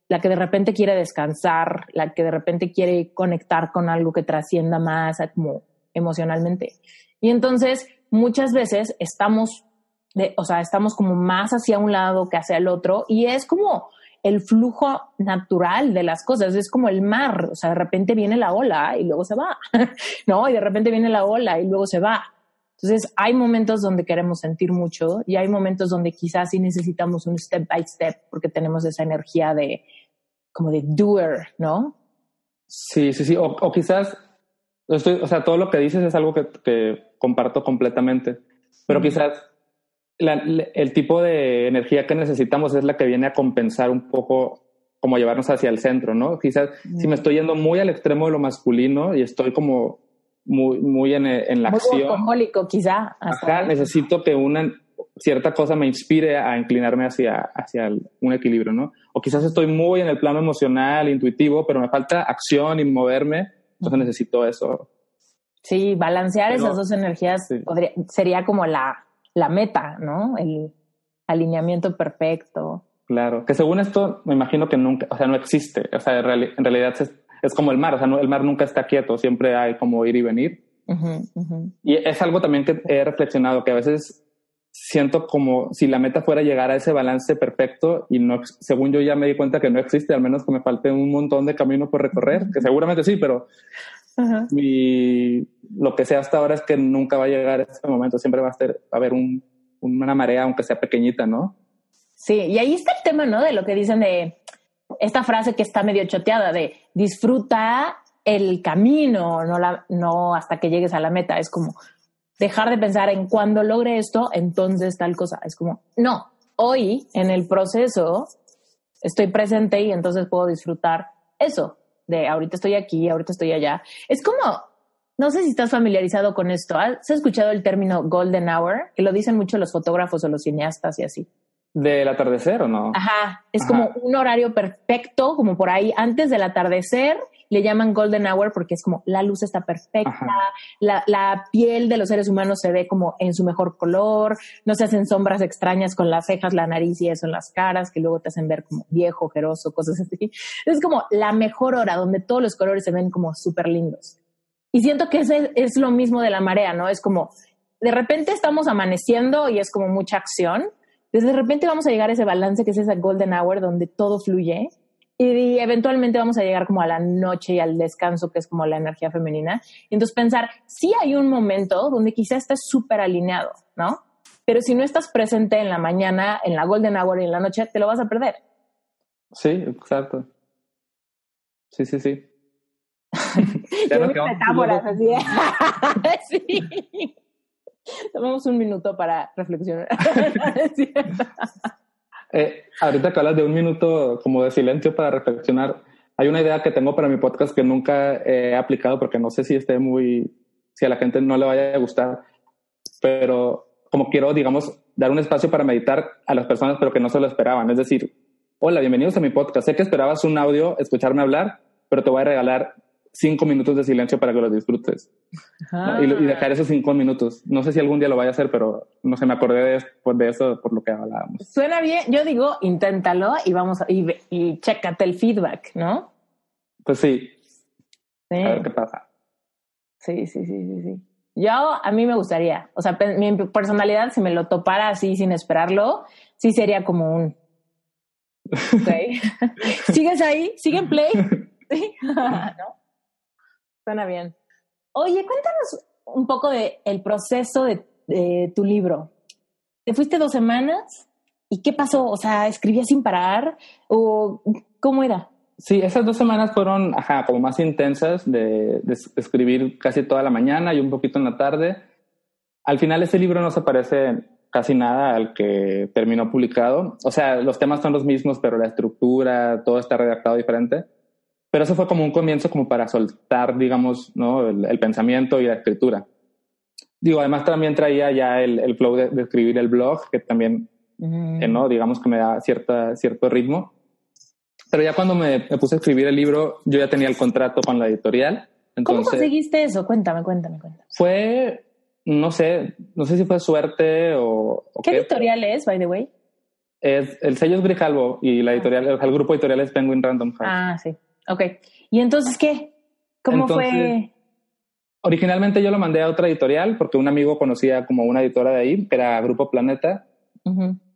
Speaker 2: la que de repente quiere descansar, la que de repente quiere conectar con algo que trascienda más como emocionalmente. Y entonces muchas veces estamos, de, o sea, estamos como más hacia un lado que hacia el otro y es como el flujo natural de las cosas, es como el mar, o sea, de repente viene la ola y luego se va, ¿no? Y de repente viene la ola y luego se va. Entonces, hay momentos donde queremos sentir mucho y hay momentos donde quizás sí necesitamos un step by step porque tenemos esa energía de, como de doer, ¿no?
Speaker 1: Sí, sí, sí. O, quizás, estoy, o sea, todo lo que dices es algo que, que comparto completamente, pero quizás el tipo de energía que necesitamos es la que viene a compensar un poco como llevarnos hacia el centro, ¿no? Quizás si me estoy yendo muy al extremo de lo masculino y estoy como muy, muy en, en la muy
Speaker 2: acción. quizá.
Speaker 1: Acá necesito que una cierta cosa me inspire a inclinarme hacia, hacia un equilibrio, ¿no? O quizás estoy muy en el plano emocional, intuitivo, pero me falta acción y moverme, entonces necesito eso.
Speaker 2: Sí, balancear esas dos energías sería como la, la meta, ¿no? El alineamiento perfecto.
Speaker 1: Claro, que según esto me imagino que nunca, o sea, no existe, o sea, en realidad es, es como el mar, o sea, el mar nunca está quieto, siempre hay como ir y venir. Y es algo también que he reflexionado, que a veces siento como si la meta fuera llegar a ese balance perfecto y no, según yo ya me di cuenta que no existe, al menos que me falte un montón de camino por recorrer, que seguramente sí, pero lo que sea hasta ahora es que nunca va a llegar a ese momento, siempre va a, va a haber un, una marea, aunque sea pequeñita, ¿no?
Speaker 2: Sí, y ahí está el tema, ¿no? De lo que dicen de esta frase que está medio choteada de disfruta el camino, no, la, no hasta que llegues a la meta. Es como dejar de pensar en cuando logre esto, entonces tal cosa. Es como, no, hoy en el proceso estoy presente y entonces puedo disfrutar eso de ahorita estoy aquí, ahorita estoy allá. Es como, no sé si estás familiarizado con esto. ¿Has escuchado el término golden hour? Que lo dicen mucho los fotógrafos o los cineastas y así.
Speaker 1: ¿Del atardecer o no?
Speaker 2: Ajá, es como un horario perfecto, como por ahí antes del atardecer, le llaman golden hour porque es como la luz está perfecta, la, la, piel de los seres humanos se ve como en su mejor color, no se hacen sombras extrañas con las cejas, la nariz y eso en las caras que luego te hacen ver como viejo, ojeroso, cosas así. Es como la mejor hora donde todos los colores se ven como súper lindos. Y siento que ese es lo mismo de la marea, ¿no? Es como de repente estamos amaneciendo y es como mucha acción de repente vamos a llegar a ese balance que es esa golden hour donde todo fluye y eventualmente vamos a llegar como a la noche y al descanso, que es como la energía femenina. Y entonces pensar, sí hay un momento donde quizá estés súper alineado, ¿no? Pero si no estás presente en la mañana, en la golden hour y en la noche, te lo vas a perder.
Speaker 1: Sí, exacto. Sí, sí, sí.
Speaker 2: ya no metáforas así. sí. Tomamos un minuto para reflexionar.
Speaker 1: eh, ahorita que hablas de un minuto como de silencio para reflexionar, hay una idea que tengo para mi podcast que nunca he aplicado porque no sé si esté muy, si a la gente no le vaya a gustar, pero como quiero, digamos, dar un espacio para meditar a las personas, pero que no se lo esperaban. Es decir, hola, bienvenidos a mi podcast. Sé que esperabas un audio, escucharme hablar, pero te voy a regalar cinco minutos de silencio para que los disfrutes. Y, dejar esos cinco minutos. No sé si algún día lo vaya a hacer, pero no sé, me acordé de, de eso por lo que hablábamos.
Speaker 2: Suena bien. Yo digo, inténtalo y vamos a, y, y chécate el feedback, ¿no?
Speaker 1: Pues sí. A ver qué pasa.
Speaker 2: Sí, sí, sí, sí, sí. Yo, a mí me gustaría. O sea, mi personalidad, si me lo topara así sin esperarlo, sí sería como un... Okay. ¿Sigues ahí? ¿Sigue en play? ¿Sí? ¿No? Suena bien. Oye, cuéntanos un poco de el proceso de, tu libro. ¿Te fuiste dos semanas? ¿Y qué pasó? O sea, ¿escribías sin parar? ¿O cómo era?
Speaker 1: Sí, esas dos semanas fueron, ajá, como más intensas de, escribir casi toda la mañana y un poquito en la tarde. Al final ese libro no se parece casi nada al que terminó publicado. O sea, los temas son los mismos, pero la estructura, todo está redactado diferente. Pero eso fue como un comienzo como para soltar, digamos, ¿no? el, pensamiento y la escritura. Digo, además también traía ya el, el flow de, escribir el blog, que también, eh, ¿no? Digamos que me da cierta, cierto ritmo. Pero ya cuando me, puse a escribir el libro, yo ya tenía el contrato con la editorial.
Speaker 2: ¿Cómo conseguiste eso? Cuéntame, cuéntame, cuéntame.
Speaker 1: Fue, no sé, no sé si fue suerte o...
Speaker 2: ¿Qué, editorial es, by the way?
Speaker 1: Es, el sello es Grijalvo y la ah. editorial, el, grupo editorial es Penguin Random House.
Speaker 2: Ah, sí. Ok. ¿Y entonces qué? ¿Cómo fue?
Speaker 1: originalmente yo lo mandé a otra editorial porque un amigo conocía como una editora de ahí, que era Grupo Planeta.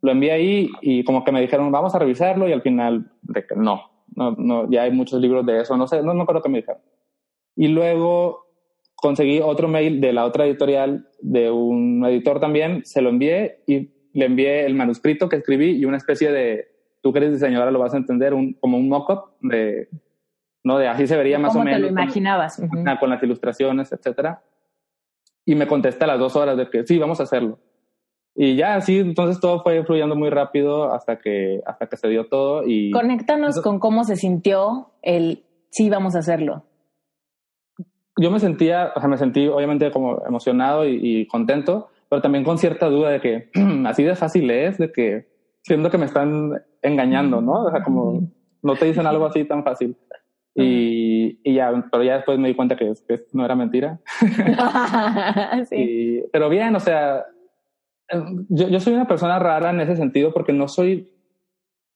Speaker 1: Lo envié ahí y como que me dijeron, vamos a revisarlo y al final de que no, no, no, ya hay muchos libros de eso, no sé, no, no creo que me dijeron. Y luego conseguí otro mail de la otra editorial de un editor también, se lo envié y le envié el manuscrito que escribí y una especie de, tú que eres diseñadora lo vas a entender, un, como un mock-up de, ¿no? De así se vería más o menos.
Speaker 2: ¿Cómo te lo imaginabas?
Speaker 1: Con, con las ilustraciones, etcétera. Y me contesta a las dos horas de que sí, vamos a hacerlo. Y ya así, entonces todo fue fluyendo muy rápido hasta que, hasta que se dio todo. Y
Speaker 2: Conéctanos con cómo se sintió el sí, vamos a hacerlo.
Speaker 1: Yo me sentía, o sea, me sentí obviamente como emocionado y, y contento, pero también con cierta duda de que así de fácil es, de que siento que me están engañando, ¿no? O sea, como no te dicen algo así tan fácil. Y, y, ya, pero ya después me di cuenta que, que no era mentira. sí. y, pero bien, o sea, yo, yo, soy una persona rara en ese sentido porque no soy,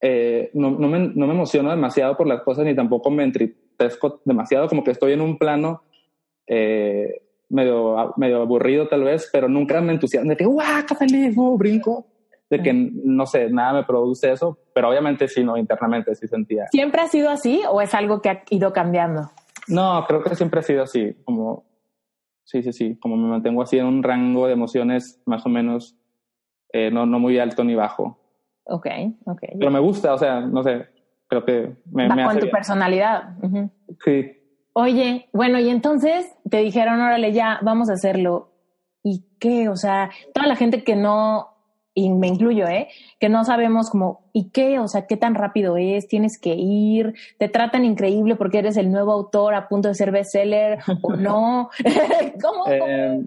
Speaker 1: eh, no, no, me, no me emociono demasiado por las cosas ni tampoco me entristezco demasiado, como que estoy en un plano eh, medio, medio aburrido tal vez, pero nunca me entusiasmo de que, ¡guau, qué feliz! brinco de que no sé, nada me produce eso, pero obviamente sí, no, internamente sí sentía.
Speaker 2: ¿Siempre ha sido así o es algo que ha ido cambiando?
Speaker 1: No, creo que siempre ha sido así, como, sí, sí, sí, como me mantengo así en un rango de emociones más o menos, eh, no, no muy alto ni bajo.
Speaker 2: Ok, ok.
Speaker 1: Pero me gusta, o sea, no sé, creo que me,
Speaker 2: Va
Speaker 1: me
Speaker 2: con
Speaker 1: hace
Speaker 2: tu
Speaker 1: bien.
Speaker 2: personalidad. Ujú.
Speaker 1: Sí.
Speaker 2: Oye, bueno, y entonces te dijeron, órale, ya, vamos a hacerlo. ¿Y qué? O sea, toda la gente que no, y me incluyo, ¿eh? Que no sabemos como, ¿y qué? O sea, ¿qué tan rápido es? Tienes que ir, te tratan increíble porque eres el nuevo autor a punto de ser bestseller o no. ¿Cómo?
Speaker 1: Eh,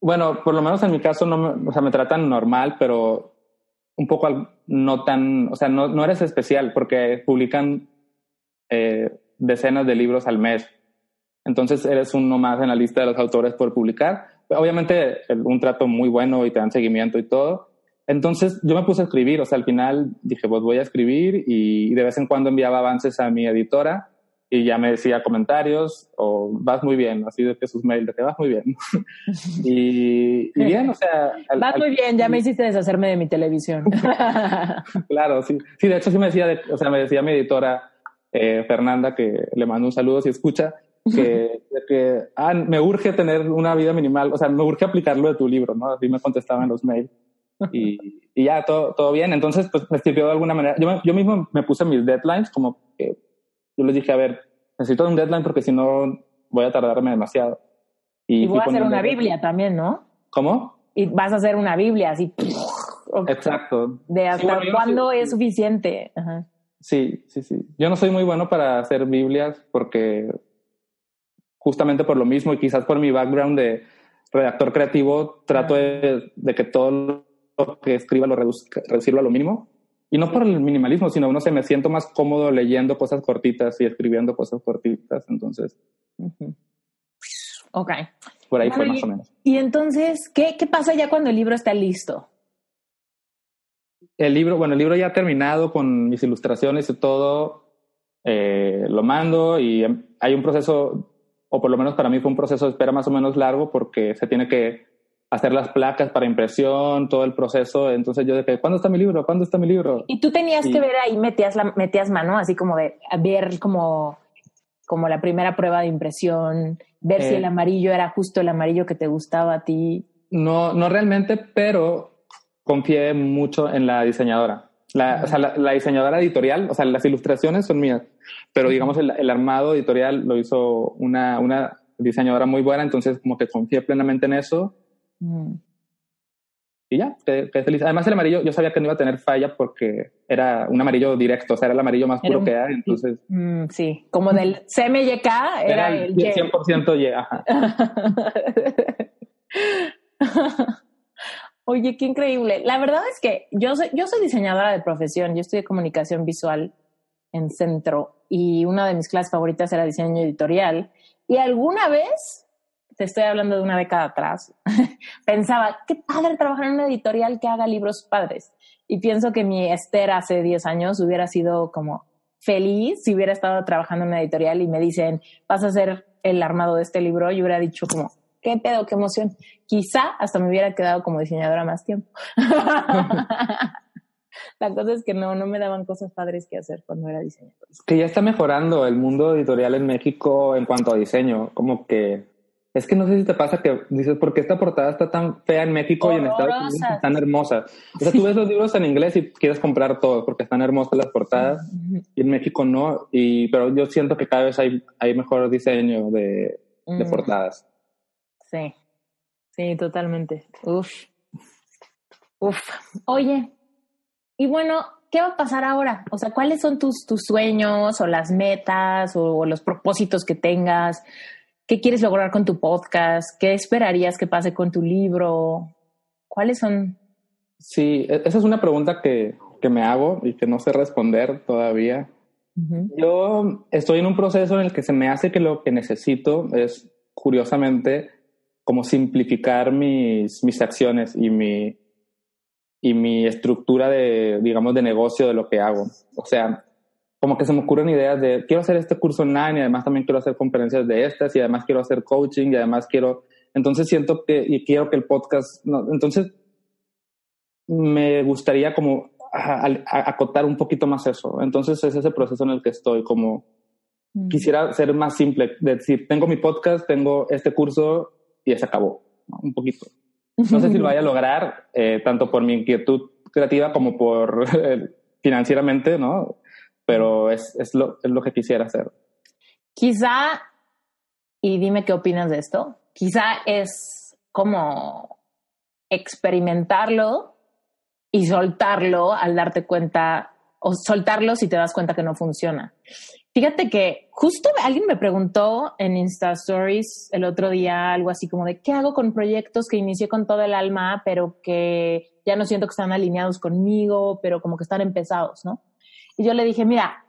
Speaker 1: bueno, por lo menos en mi caso, no me, o sea, me tratan normal, pero un poco al- no tan, o sea, no, no eres especial porque publican eh, decenas de libros al mes. Entonces eres uno más en la lista de los autores por publicar. Obviamente un trato muy bueno y te dan seguimiento y todo. Entonces yo me puse a escribir, o sea, al final dije, pues voy a escribir y de vez en cuando enviaba avances a mi editora y ya me decía comentarios o vas muy bien, así de que sus mails de que vas muy bien. y, y bien, o sea... al-
Speaker 2: Vas
Speaker 1: al-
Speaker 2: muy bien, ya me hiciste deshacerme de mi televisión.
Speaker 1: Claro, sí. Sí, de hecho sí me decía, de- o sea, me decía mi editora eh, Fernanda, que le mando un saludo si escucha, que, que ah, me urge tener una vida minimal, o sea, me urge aplicarlo de tu libro, ¿no? Así me contestaban los mails. Y, y ya, todo, todo bien. Entonces, pues me sirvió de alguna manera. Yo, me- yo mismo me puse mis deadlines, como que yo les dije, a ver, necesito un deadline porque si no voy a tardarme demasiado.
Speaker 2: Y voy
Speaker 1: fui
Speaker 2: a hacer una Biblia también, ¿no?
Speaker 1: ¿Cómo?
Speaker 2: Y vas a hacer una Biblia así.
Speaker 1: Exacto.
Speaker 2: De hasta
Speaker 1: bueno, no
Speaker 2: cuándo es suficiente. Ajá.
Speaker 1: Sí, sí, sí. Yo no soy muy bueno para hacer Biblias porque justamente por lo mismo y quizás por mi background de redactor creativo, trato de, de que todo lo que escriba lo reduzca, reducirlo a lo mínimo. Y no por el minimalismo, sino, no sé, me siento más cómodo leyendo cosas cortitas y escribiendo cosas cortitas. Entonces,
Speaker 2: Ujú. Ok.
Speaker 1: por ahí
Speaker 2: Bueno,
Speaker 1: fue más
Speaker 2: y-
Speaker 1: o menos.
Speaker 2: Y entonces, ¿qué, ¿qué pasa ya cuando el libro está listo?
Speaker 1: El libro, bueno, el libro ya ha terminado con mis ilustraciones y todo. eh, lo mando y em, hay un proceso, o por lo menos para mí fue un proceso de espera más o menos largo porque se tiene que hacer las placas para impresión, todo el proceso. Entonces yo que, ¿cuándo está mi libro? ¿Cuándo está mi libro?
Speaker 2: Y tú tenías
Speaker 1: Sí.
Speaker 2: que ver ahí, metías, la, metías mano, así como de ver como, como la primera prueba de impresión, ver si
Speaker 1: Eh.
Speaker 2: el amarillo era justo el amarillo que te gustaba a ti.
Speaker 1: No, no realmente, pero confié mucho en la diseñadora. La, o sea, la, la diseñadora editorial, o sea, las ilustraciones son mías, pero digamos el, el armado editorial lo hizo una, una diseñadora muy buena, entonces como que confié plenamente en eso
Speaker 2: Mm.
Speaker 1: y ya, quedé, quedé feliz. Además el amarillo, yo sabía que no iba a tener falla porque era un amarillo directo, o sea, era el amarillo más puro
Speaker 2: un-
Speaker 1: que hay, entonces
Speaker 2: Mm, sí, como del CMYK era,
Speaker 1: era
Speaker 2: el
Speaker 1: el
Speaker 2: Y.
Speaker 1: 100% Y, ajá.
Speaker 2: Oye, qué increíble. La verdad es que yo soy, yo soy diseñadora de profesión, yo estudié comunicación visual en centro y una de mis clases favoritas era diseño editorial. Y alguna vez, te estoy hablando de una década atrás, pensaba, qué padre trabajar en una editorial que haga libros padres. Y pienso que mi Esther hace 10 años hubiera sido como feliz si hubiera estado trabajando en una editorial y me dicen, vas a ser el armado de este libro, yo hubiera dicho como, qué pedo, qué emoción. Quizá hasta me hubiera quedado como diseñadora más tiempo. La cosa es que no, no me daban cosas padres que hacer cuando era diseñadora.
Speaker 1: Que ya está mejorando el mundo editorial en México en cuanto a diseño. Como que es que no sé si te pasa que dices, ¿por qué esta portada está tan fea en México y en Estados Unidos están hermosas? O sea, tú ves los libros en inglés y quieres comprar todos porque están hermosas las portadas y en México no. Y, pero yo siento que cada vez hay, hay mejor diseño de, de mm. portadas.
Speaker 2: Sí, sí, totalmente. Uf. Uf. Oye, y bueno, ¿qué va a pasar ahora? O sea, ¿cuáles son tus, tus sueños o las metas o, los propósitos que tengas? ¿Qué quieres lograr con tu podcast? ¿Qué esperarías que pase con tu libro? ¿Cuáles son?
Speaker 1: Sí, e, esa es una pregunta que, que me hago y que no sé responder todavía. Yo estoy en un proceso en el que se me hace que lo que necesito es, curiosamente, como simplificar mis, mis acciones y mi, y mi estructura de, digamos, de negocio de lo que hago. O sea, como que se me ocurren ideas de, quiero hacer este curso online y además también quiero hacer conferencias de estas y además quiero hacer coaching y además quiero, entonces siento que, y quiero que el podcast, no, entonces me gustaría como acotar un poquito más eso. Entonces es ese proceso en el que estoy, como mm. quisiera ser más simple, decir, tengo mi podcast, tengo este curso y se acabó, un poquito. No sé si lo vaya a lograr, eh, tanto por mi inquietud creativa como por financieramente, ¿no? Pero es, es, lo, es lo que quisiera hacer.
Speaker 2: Quizá, y dime qué opinas de esto, quizá es como experimentarlo y soltarlo al darte cuenta, o soltarlo si te das cuenta que no funciona. Fíjate que justo alguien me preguntó en Insta Stories el otro día algo así como de qué hago con proyectos que inicié con todo el alma, pero que ya no siento que están alineados conmigo, pero como que están empezados, ¿no? Y yo le dije, mira,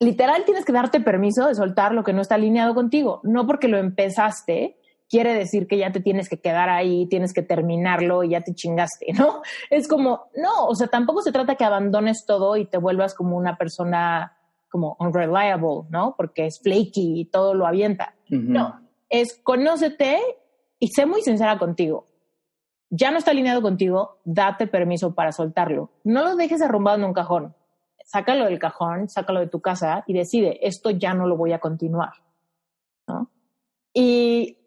Speaker 2: literal tienes que darte permiso de soltar lo que no está alineado contigo. No porque lo empezaste, quiere decir que ya te tienes que quedar ahí, tienes que terminarlo y ya te chingaste, ¿no? Es como, no, o sea, tampoco se trata que abandones todo y te vuelvas como una persona como unreliable, ¿no? Porque es flaky y todo lo avienta. No, es conócete y sé muy sincera contigo. Ya no está alineado contigo, date permiso para soltarlo. No lo dejes arrumbado en un cajón. Sácalo del cajón, sácalo de tu casa y decide, esto ya no lo voy a continuar. ¿no? Y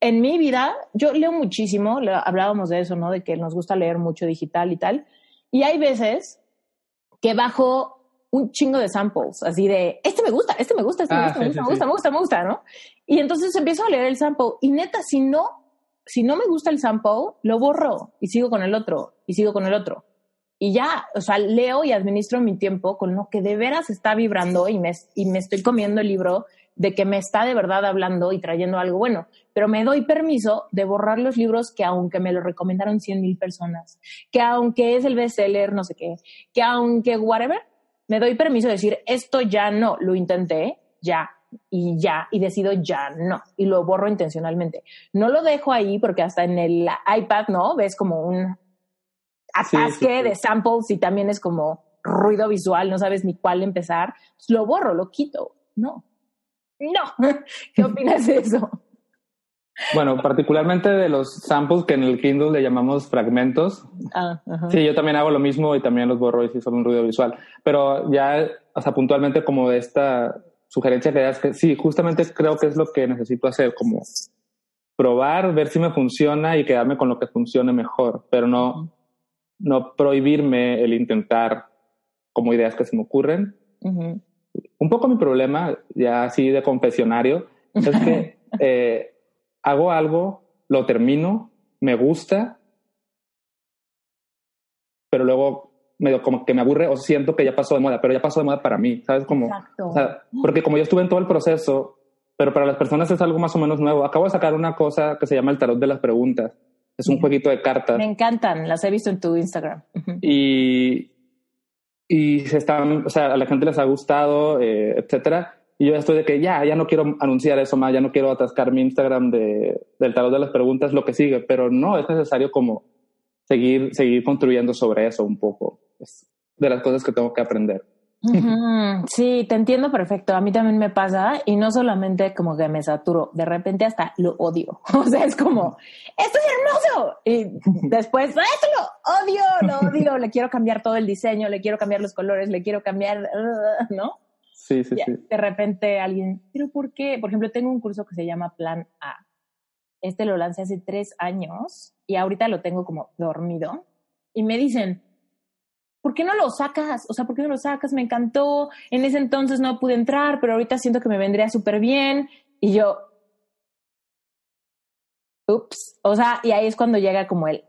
Speaker 2: en mi vida, yo leo muchísimo, hablábamos de eso, ¿no? De que nos gusta leer mucho digital y tal. Y hay veces que bajo un chingo de samples, así de, este me gusta, este me gusta, este me, ah, gusta, me, gusta, me gusta, me gusta, me gusta, ¿no? Y entonces empiezo a leer el sample y neta, si no, si no me gusta el sample, lo borro y sigo con el otro y sigo con el otro. Y ya, o sea, leo y administro mi tiempo con lo que de veras está vibrando y me, y me estoy comiendo el libro de que me está de verdad hablando y trayendo algo bueno, pero me doy permiso de borrar los libros que aunque me lo recomendaron cien mil personas, que aunque es el bestseller, no sé qué, que aunque whatever, me doy permiso de decir, esto ya no, lo intenté, ya, y ya, y decido ya no, y lo borro intencionalmente. No lo dejo ahí porque hasta en el iPad, ¿no? Ves como un atasque de samples y también es como ruido visual, no sabes ni cuál empezar. lo borro, lo quito. No. No. ¿Qué opinas de eso?
Speaker 1: Bueno, particularmente de los samples que en el Kindle le llamamos fragmentos. Ah, sí, yo también hago lo mismo y también los borro y si son un ruido visual. Pero ya, o sea, puntualmente como de esta sugerencia que das, que sí, justamente creo que es lo que necesito hacer, como probar, ver si me funciona y quedarme con lo que funcione mejor, pero no, no prohibirme el intentar como ideas que se me ocurren. Un poco mi problema, ya así de confesionario, es que eh, hago algo, lo termino, me gusta, pero luego medio como que me aburre o siento que ya pasó de moda, pero ya pasó de moda para mí, ¿sabes? Como, o sea, porque como yo estuve en todo el proceso, pero para las personas es algo más o menos nuevo. Acabo de sacar una cosa que se llama el tarot de las preguntas. Es un jueguito de cartas.
Speaker 2: Me encantan, las he visto en tu Instagram.
Speaker 1: Y, y se están, o sea, a la gente les ha gustado, eh, etcétera. Y yo estoy de que ya, ya no quiero anunciar eso más, ya no quiero atascar mi Instagram de, del tarot de las preguntas, lo que sigue, pero no, es necesario como seguir, seguir construyendo sobre eso un poco. Es de las cosas que tengo que aprender.
Speaker 2: Sí, te entiendo perfecto. A mí también me pasa y no solamente como que me saturo, de repente hasta lo odio. O sea, es como, esto es hermoso. Y después, esto lo odio, lo odio, le quiero cambiar todo el diseño, le quiero cambiar los colores, le quiero cambiar, ¿no?
Speaker 1: Sí, sí, sí.
Speaker 2: De repente alguien, pero ¿por qué? Por ejemplo, tengo un curso que se llama Plan A. Este lo lancé hace tres años y ahorita lo tengo como dormido. Y me dicen, ¿por qué no lo sacas? O sea, ¿por qué no lo sacas? Me encantó. En ese entonces no pude entrar, pero ahorita siento que me vendría súper bien. Y yo, ups. O sea, y ahí es cuando llega como el,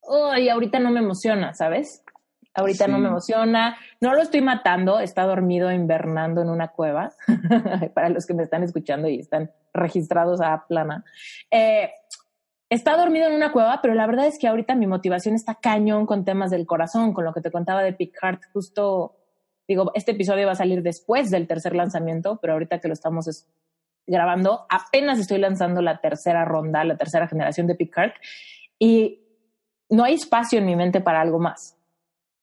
Speaker 2: oh, y ahorita no me emociona, ¿sabes? Ahorita no me emociona. No lo estoy matando, está dormido invernando en una cueva, para los que me están escuchando y están registrados a plana. Eh, está dormido en una cueva, pero la verdad es que ahorita mi motivación está cañón con temas del corazón, con lo que te contaba de Picard. Justo, digo, este episodio va a salir después del tercer lanzamiento, pero ahorita que lo estamos grabando, apenas estoy lanzando la tercera ronda, la tercera generación de Picard, y no hay espacio en mi mente para algo más.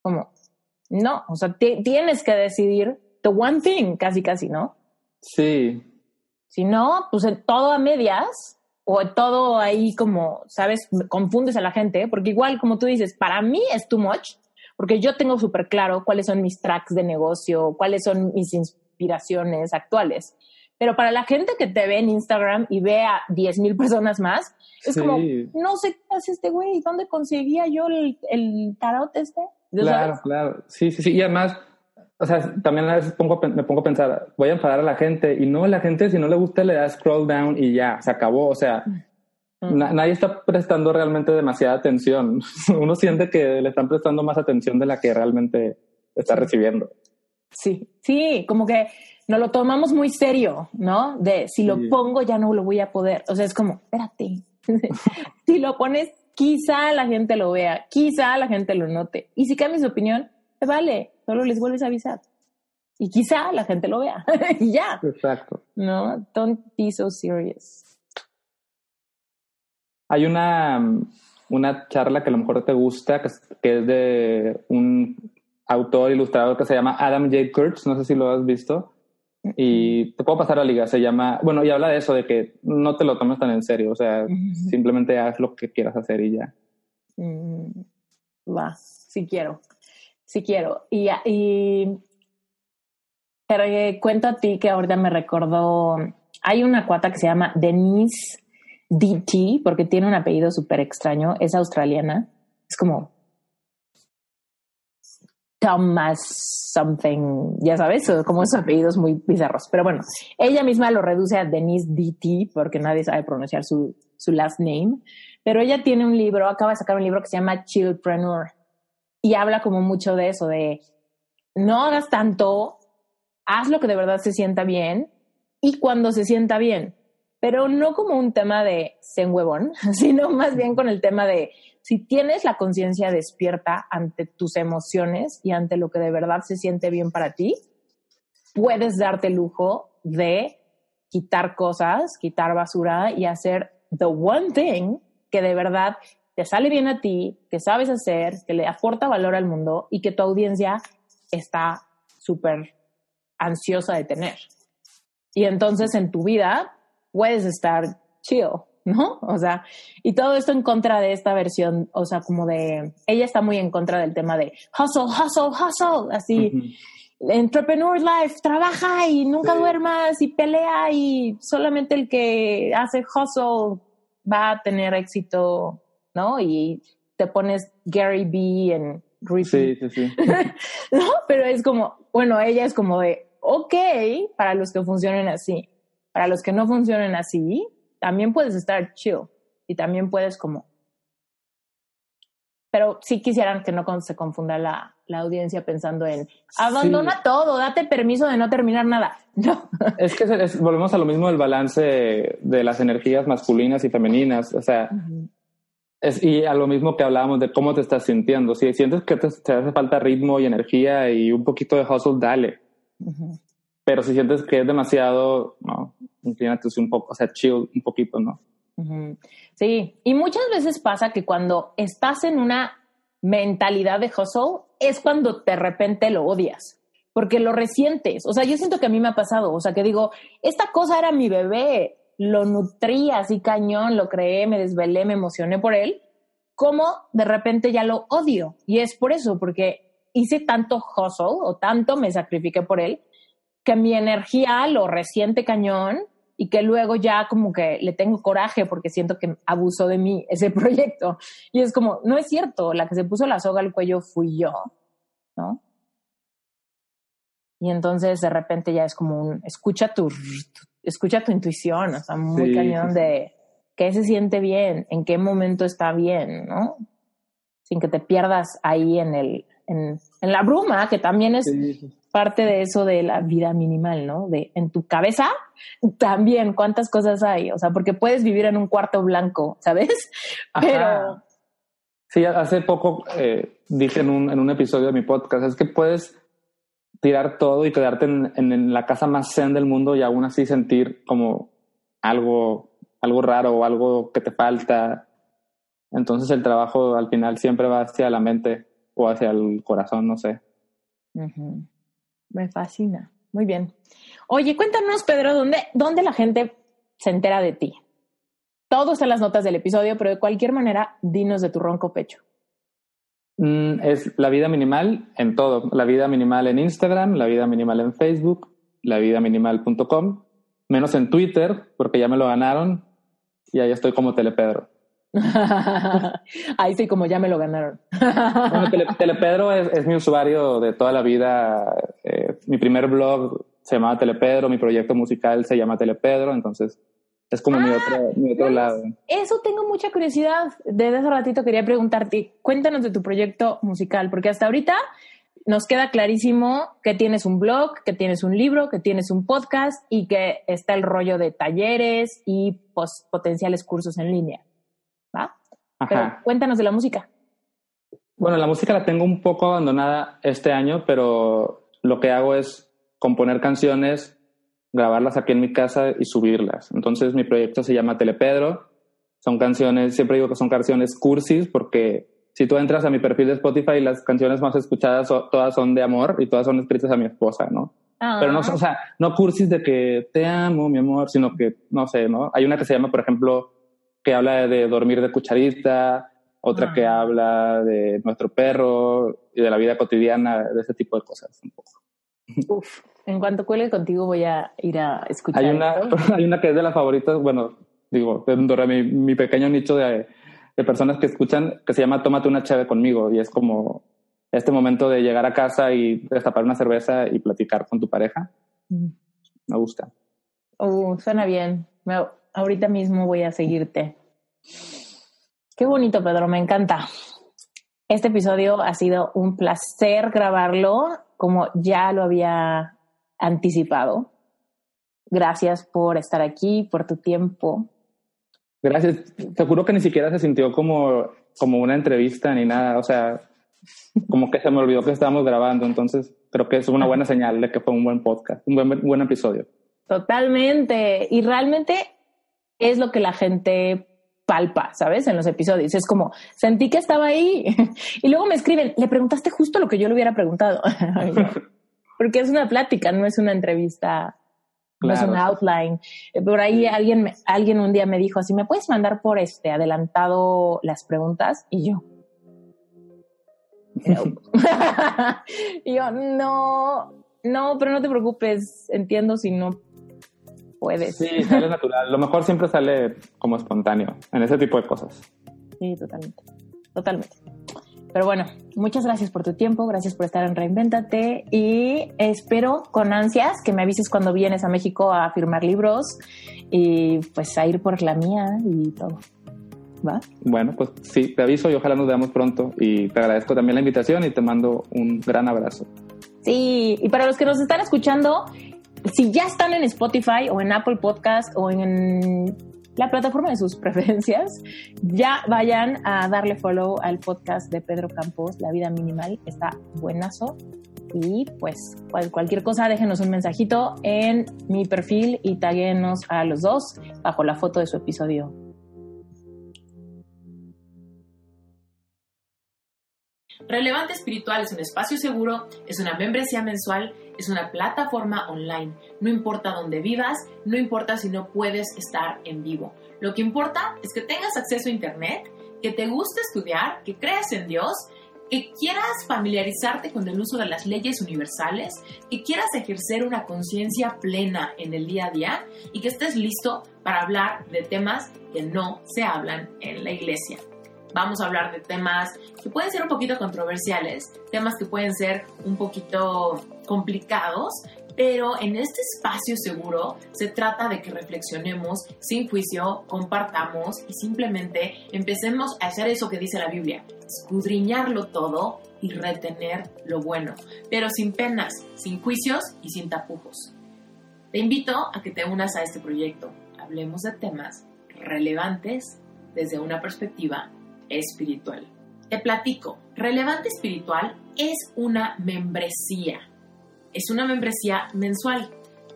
Speaker 2: Como, no, o sea, tienes que decidir the one thing, casi, casi, ¿no?
Speaker 1: Sí.
Speaker 2: Si no, pues todo a medias o todo ahí como, ¿sabes? Confundes a la gente, porque igual, como tú dices, para mí es too much, porque yo tengo súper claro cuáles son mis tracks de negocio, cuáles son mis inspiraciones actuales. Pero para la gente que te ve en Instagram y ve a 10 mil personas más, es como, no sé qué hace este güey, ¿dónde conseguía yo el, el tarot este?
Speaker 1: Claro, claro. Sí, sí, sí. Y además, o sea, también a veces pongo, me pongo a pensar, voy a enfadar a la gente y no, la gente si no le gusta le da scroll down y ya, se acabó. O sea, mm. nadie está prestando realmente demasiada atención. Uno siente que le están prestando más atención de la que realmente está recibiendo.
Speaker 2: Sí, sí, como que nos lo tomamos muy serio, ¿no? De si lo pongo ya no lo voy a poder. O sea, es como, espérate, si lo pones quizá la gente lo vea, quizá la gente lo note. Y si cambias de opinión, te vale, solo les vuelves a avisar. Y quizá la gente lo vea. y ya.
Speaker 1: Exacto.
Speaker 2: No, don't be so serious.
Speaker 1: Hay una, una charla que a lo mejor te gusta, que es, de un autor ilustrador que se llama Adam J. Kurtz, no sé si lo has visto. Y te puedo pasar a la liga, se llama, bueno, y habla de eso, de que no te lo tomes tan en serio, o sea, simplemente haz lo que quieras hacer y ya.
Speaker 2: Mm, va, sí quiero, sí quiero. Y, y pero eh, cuento a ti que ahorita me recordó, hay una cuata que se llama Denise DT, porque tiene un apellido súper extraño, es australiana, es como Thomas something, ya sabes, como esos apellidos muy bizarros. Pero bueno, ella misma lo reduce a Denise DT porque nadie sabe pronunciar su, su last name. Pero ella tiene un libro, acaba de sacar un libro que se llama Chillpreneur y habla como mucho de eso, de no hagas tanto, haz lo que de verdad se sienta bien y cuando se sienta bien, pero no como un tema de ser huevón, sino más bien con el tema de si tienes la conciencia despierta ante tus emociones y ante lo que de verdad se siente bien para ti, puedes darte el lujo de quitar cosas, quitar basura y hacer the one thing que de verdad te sale bien a ti, que sabes hacer, que le aporta valor al mundo y que tu audiencia está súper ansiosa de tener. Y entonces en tu vida puedes estar chill, ¿no? O sea, y todo esto en contra de esta versión, o sea, como de, ella está muy en contra del tema de hustle, hustle, hustle, así, entrepreneur life, trabaja y nunca duermas y pelea y solamente el que hace hustle va a tener éxito, ¿no? Y te pones Gary B en
Speaker 1: Sí, sí, sí.
Speaker 2: ¿No? Pero es como, bueno, ella es como de, ok, para los que funcionen así. Para los que no funcionen así, también puedes estar chill y también puedes como... Pero sí quisieran que no se confunda la, la audiencia pensando en abandona todo, date permiso de no terminar nada. No.
Speaker 1: Es que volvemos a lo mismo del balance de las energías masculinas y femeninas. O sea, es, y a lo mismo que hablábamos de cómo te estás sintiendo. Si sientes que te, hace falta ritmo y energía y un poquito de hustle, dale. Pero si sientes que es demasiado, no, inclínate un poco, o sea, chill un poquito, ¿no?
Speaker 2: Sí, y muchas veces pasa que cuando estás en una mentalidad de hustle es cuando de repente lo odias. porque lo resientes. O sea, yo siento que a mí me ha pasado, o sea, que digo, esta cosa era mi bebé, lo nutrí así cañón, lo creé, me desvelé, me emocioné por él, como de repente ya lo odio. Y es por eso, porque hice tanto hustle o tanto me sacrifiqué por él, que mi energía lo resiente cañón y que luego ya como que le tengo coraje porque siento que abusó de mí ese proyecto. Y es como, no es cierto, la que se puso la soga al cuello fui yo, ¿no? Y entonces de repente ya es como un, escucha tu, escucha tu intuición, o sea, muy cañón de qué se siente bien, en qué momento está bien, ¿no? Sin que te pierdas ahí en el, en, en la bruma, que también es parte de eso de la vida minimal, ¿no? De en tu cabeza también cuántas cosas hay, o sea, porque puedes vivir en un cuarto blanco, ¿sabes? Pero...
Speaker 1: Sí, hace poco eh, dije en un, en un episodio de mi podcast, es que puedes tirar todo y quedarte en, en, la casa más zen del mundo y aún así sentir como algo, algo raro o algo que te falta. Entonces el trabajo al final siempre va hacia la mente o hacia el corazón, no sé.
Speaker 2: Me fascina. Muy bien. Oye, cuéntanos, Pedro, ¿dónde, ¿dónde la gente se entera de ti? Todo está en las notas del episodio, pero de cualquier manera, dinos de tu ronco pecho.
Speaker 1: Mm, es la vida minimal en todo. La vida minimal en Instagram, la vida minimal en Facebook, lavidaminimal.com, menos en Twitter, porque ya me lo ganaron y ahí estoy como Telepedro.
Speaker 2: Ahí sí, como ya me lo ganaron.
Speaker 1: bueno, Telepedro es, mi usuario de toda la vida. Eh, mi primer blog se llamaba Telepedro, mi proyecto musical se llama Telepedro, entonces es como mi otro, mi otro lado.
Speaker 2: Eso tengo mucha curiosidad. Desde hace ratito quería preguntarte, cuéntanos de tu proyecto musical, porque hasta ahorita nos queda clarísimo que tienes un blog, que tienes un libro, que tienes un podcast y que está el rollo de talleres y potenciales cursos en línea. ¿va? Pero cuéntanos de la música.
Speaker 1: Bueno, la música la tengo un poco abandonada este año, pero lo que hago es componer canciones, grabarlas aquí en mi casa y subirlas. Entonces mi proyecto se llama Telepedro. Son canciones, siempre digo que son canciones cursis porque si tú entras a mi perfil de Spotify, las canciones más escuchadas todas son de amor y todas son escritas a mi esposa, ¿no? Pero no, o sea, no cursis de que te amo, mi amor, sino que, no sé, ¿no? Hay una que se llama, por ejemplo, que habla de dormir de cucharita, otra que ah. habla de nuestro perro y de la vida cotidiana, de ese tipo de cosas un poco.
Speaker 2: Uf, en cuanto cuelgue contigo voy a ir a escuchar.
Speaker 1: Hay una, hay una que es de las favoritas, bueno, digo, mi, mi pequeño nicho de, de, personas que escuchan, que se llama Tómate una chave conmigo y es como este momento de llegar a casa y destapar una cerveza y platicar con tu pareja. Mm. Me gusta.
Speaker 2: Uh, suena bien. Me, ahorita mismo voy a seguirte. Qué bonito, Pedro, me encanta. Este episodio ha sido un placer grabarlo, como ya lo había anticipado. Gracias por estar aquí, por tu tiempo.
Speaker 1: Gracias. Te juro que ni siquiera se sintió como, como una entrevista ni nada. O sea, como que se me olvidó que estábamos grabando. Entonces, creo que es una buena señal de que fue un buen podcast, un buen, buen episodio.
Speaker 2: Totalmente. Y realmente es lo que la gente palpa, ¿sabes? En los episodios. Es como, sentí que estaba ahí. y luego me escriben, le preguntaste justo lo que yo le hubiera preguntado. Porque es una plática, no es una entrevista, no es un outline. Eh, por ahí alguien, alguien un día me dijo así, ¿me puedes mandar por este adelantado las preguntas? Y yo. y yo, no, no, pero no te preocupes, entiendo si no puedes.
Speaker 1: Sí, sale natural. Lo mejor siempre sale como espontáneo en ese tipo de cosas.
Speaker 2: Sí, totalmente. Totalmente. Pero bueno, muchas gracias por tu tiempo, gracias por estar en Reinventate y espero con ansias que me avises cuando vienes a México a firmar libros y pues a ir por la mía y todo. ¿Va?
Speaker 1: Bueno, pues sí, te aviso y ojalá nos veamos pronto y te agradezco también la invitación y te mando un gran abrazo.
Speaker 2: Sí, y para los que nos están escuchando, si ya están en Spotify o en Apple Podcast o en la plataforma de sus preferencias, ya vayan a darle follow al podcast de Pedro Campos, La Vida Minimal, está buenazo. Y pues cualquier cosa, déjenos un mensajito en mi perfil y taguenos a los dos bajo la foto de su episodio. Relevante Espiritual es un espacio seguro, es una membresía mensual, es una plataforma online. No importa dónde vivas, no importa si no puedes estar en vivo. Lo que importa es que tengas acceso a Internet, que te guste estudiar, que creas en Dios, que quieras familiarizarte con el uso de las leyes universales, que quieras ejercer una conciencia plena en el día a día y que estés listo para hablar de temas que no se hablan en la iglesia. Vamos a hablar de temas que pueden ser un poquito controversiales, temas que pueden ser un poquito complicados, pero en este espacio seguro se trata de que reflexionemos sin juicio, compartamos y simplemente empecemos a hacer eso que dice la Biblia, escudriñarlo todo y retener lo bueno, pero sin penas, sin juicios y sin tapujos. Te invito a que te unas a este proyecto. Hablemos de temas relevantes desde una perspectiva espiritual. Te platico, Relevante Espiritual es una membresía. Es una membresía mensual.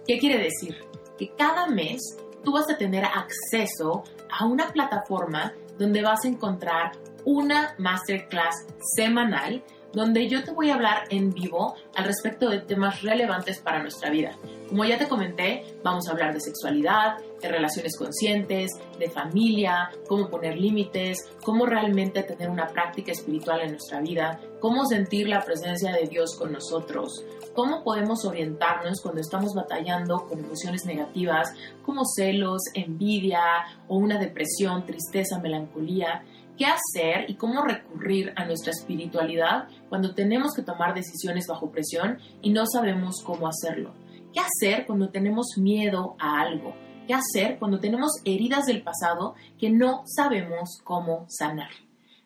Speaker 2: ¿Qué quiere decir? Que cada mes tú vas a tener acceso a una plataforma donde vas a encontrar una masterclass semanal donde yo te voy a hablar en vivo al respecto de temas relevantes para nuestra vida. Como ya te comenté, vamos a hablar de sexualidad, de relaciones conscientes, de familia, cómo poner límites, cómo realmente tener una práctica espiritual en nuestra vida, cómo sentir la presencia de Dios con nosotros, cómo podemos orientarnos cuando estamos batallando con emociones negativas como celos, envidia o una depresión, tristeza, melancolía qué hacer y cómo recurrir a nuestra espiritualidad cuando tenemos que tomar decisiones bajo presión y no sabemos cómo hacerlo. ¿Qué hacer cuando tenemos miedo a algo? ¿Qué hacer cuando tenemos heridas del pasado que no sabemos cómo sanar?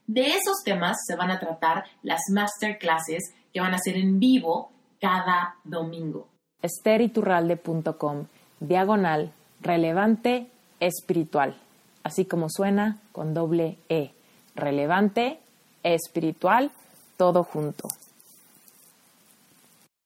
Speaker 2: De esos temas se van a tratar las masterclasses que van a ser en vivo cada domingo.
Speaker 5: esteriturralde.com diagonal relevante espiritual, así como suena con doble E relevante, espiritual, todo junto.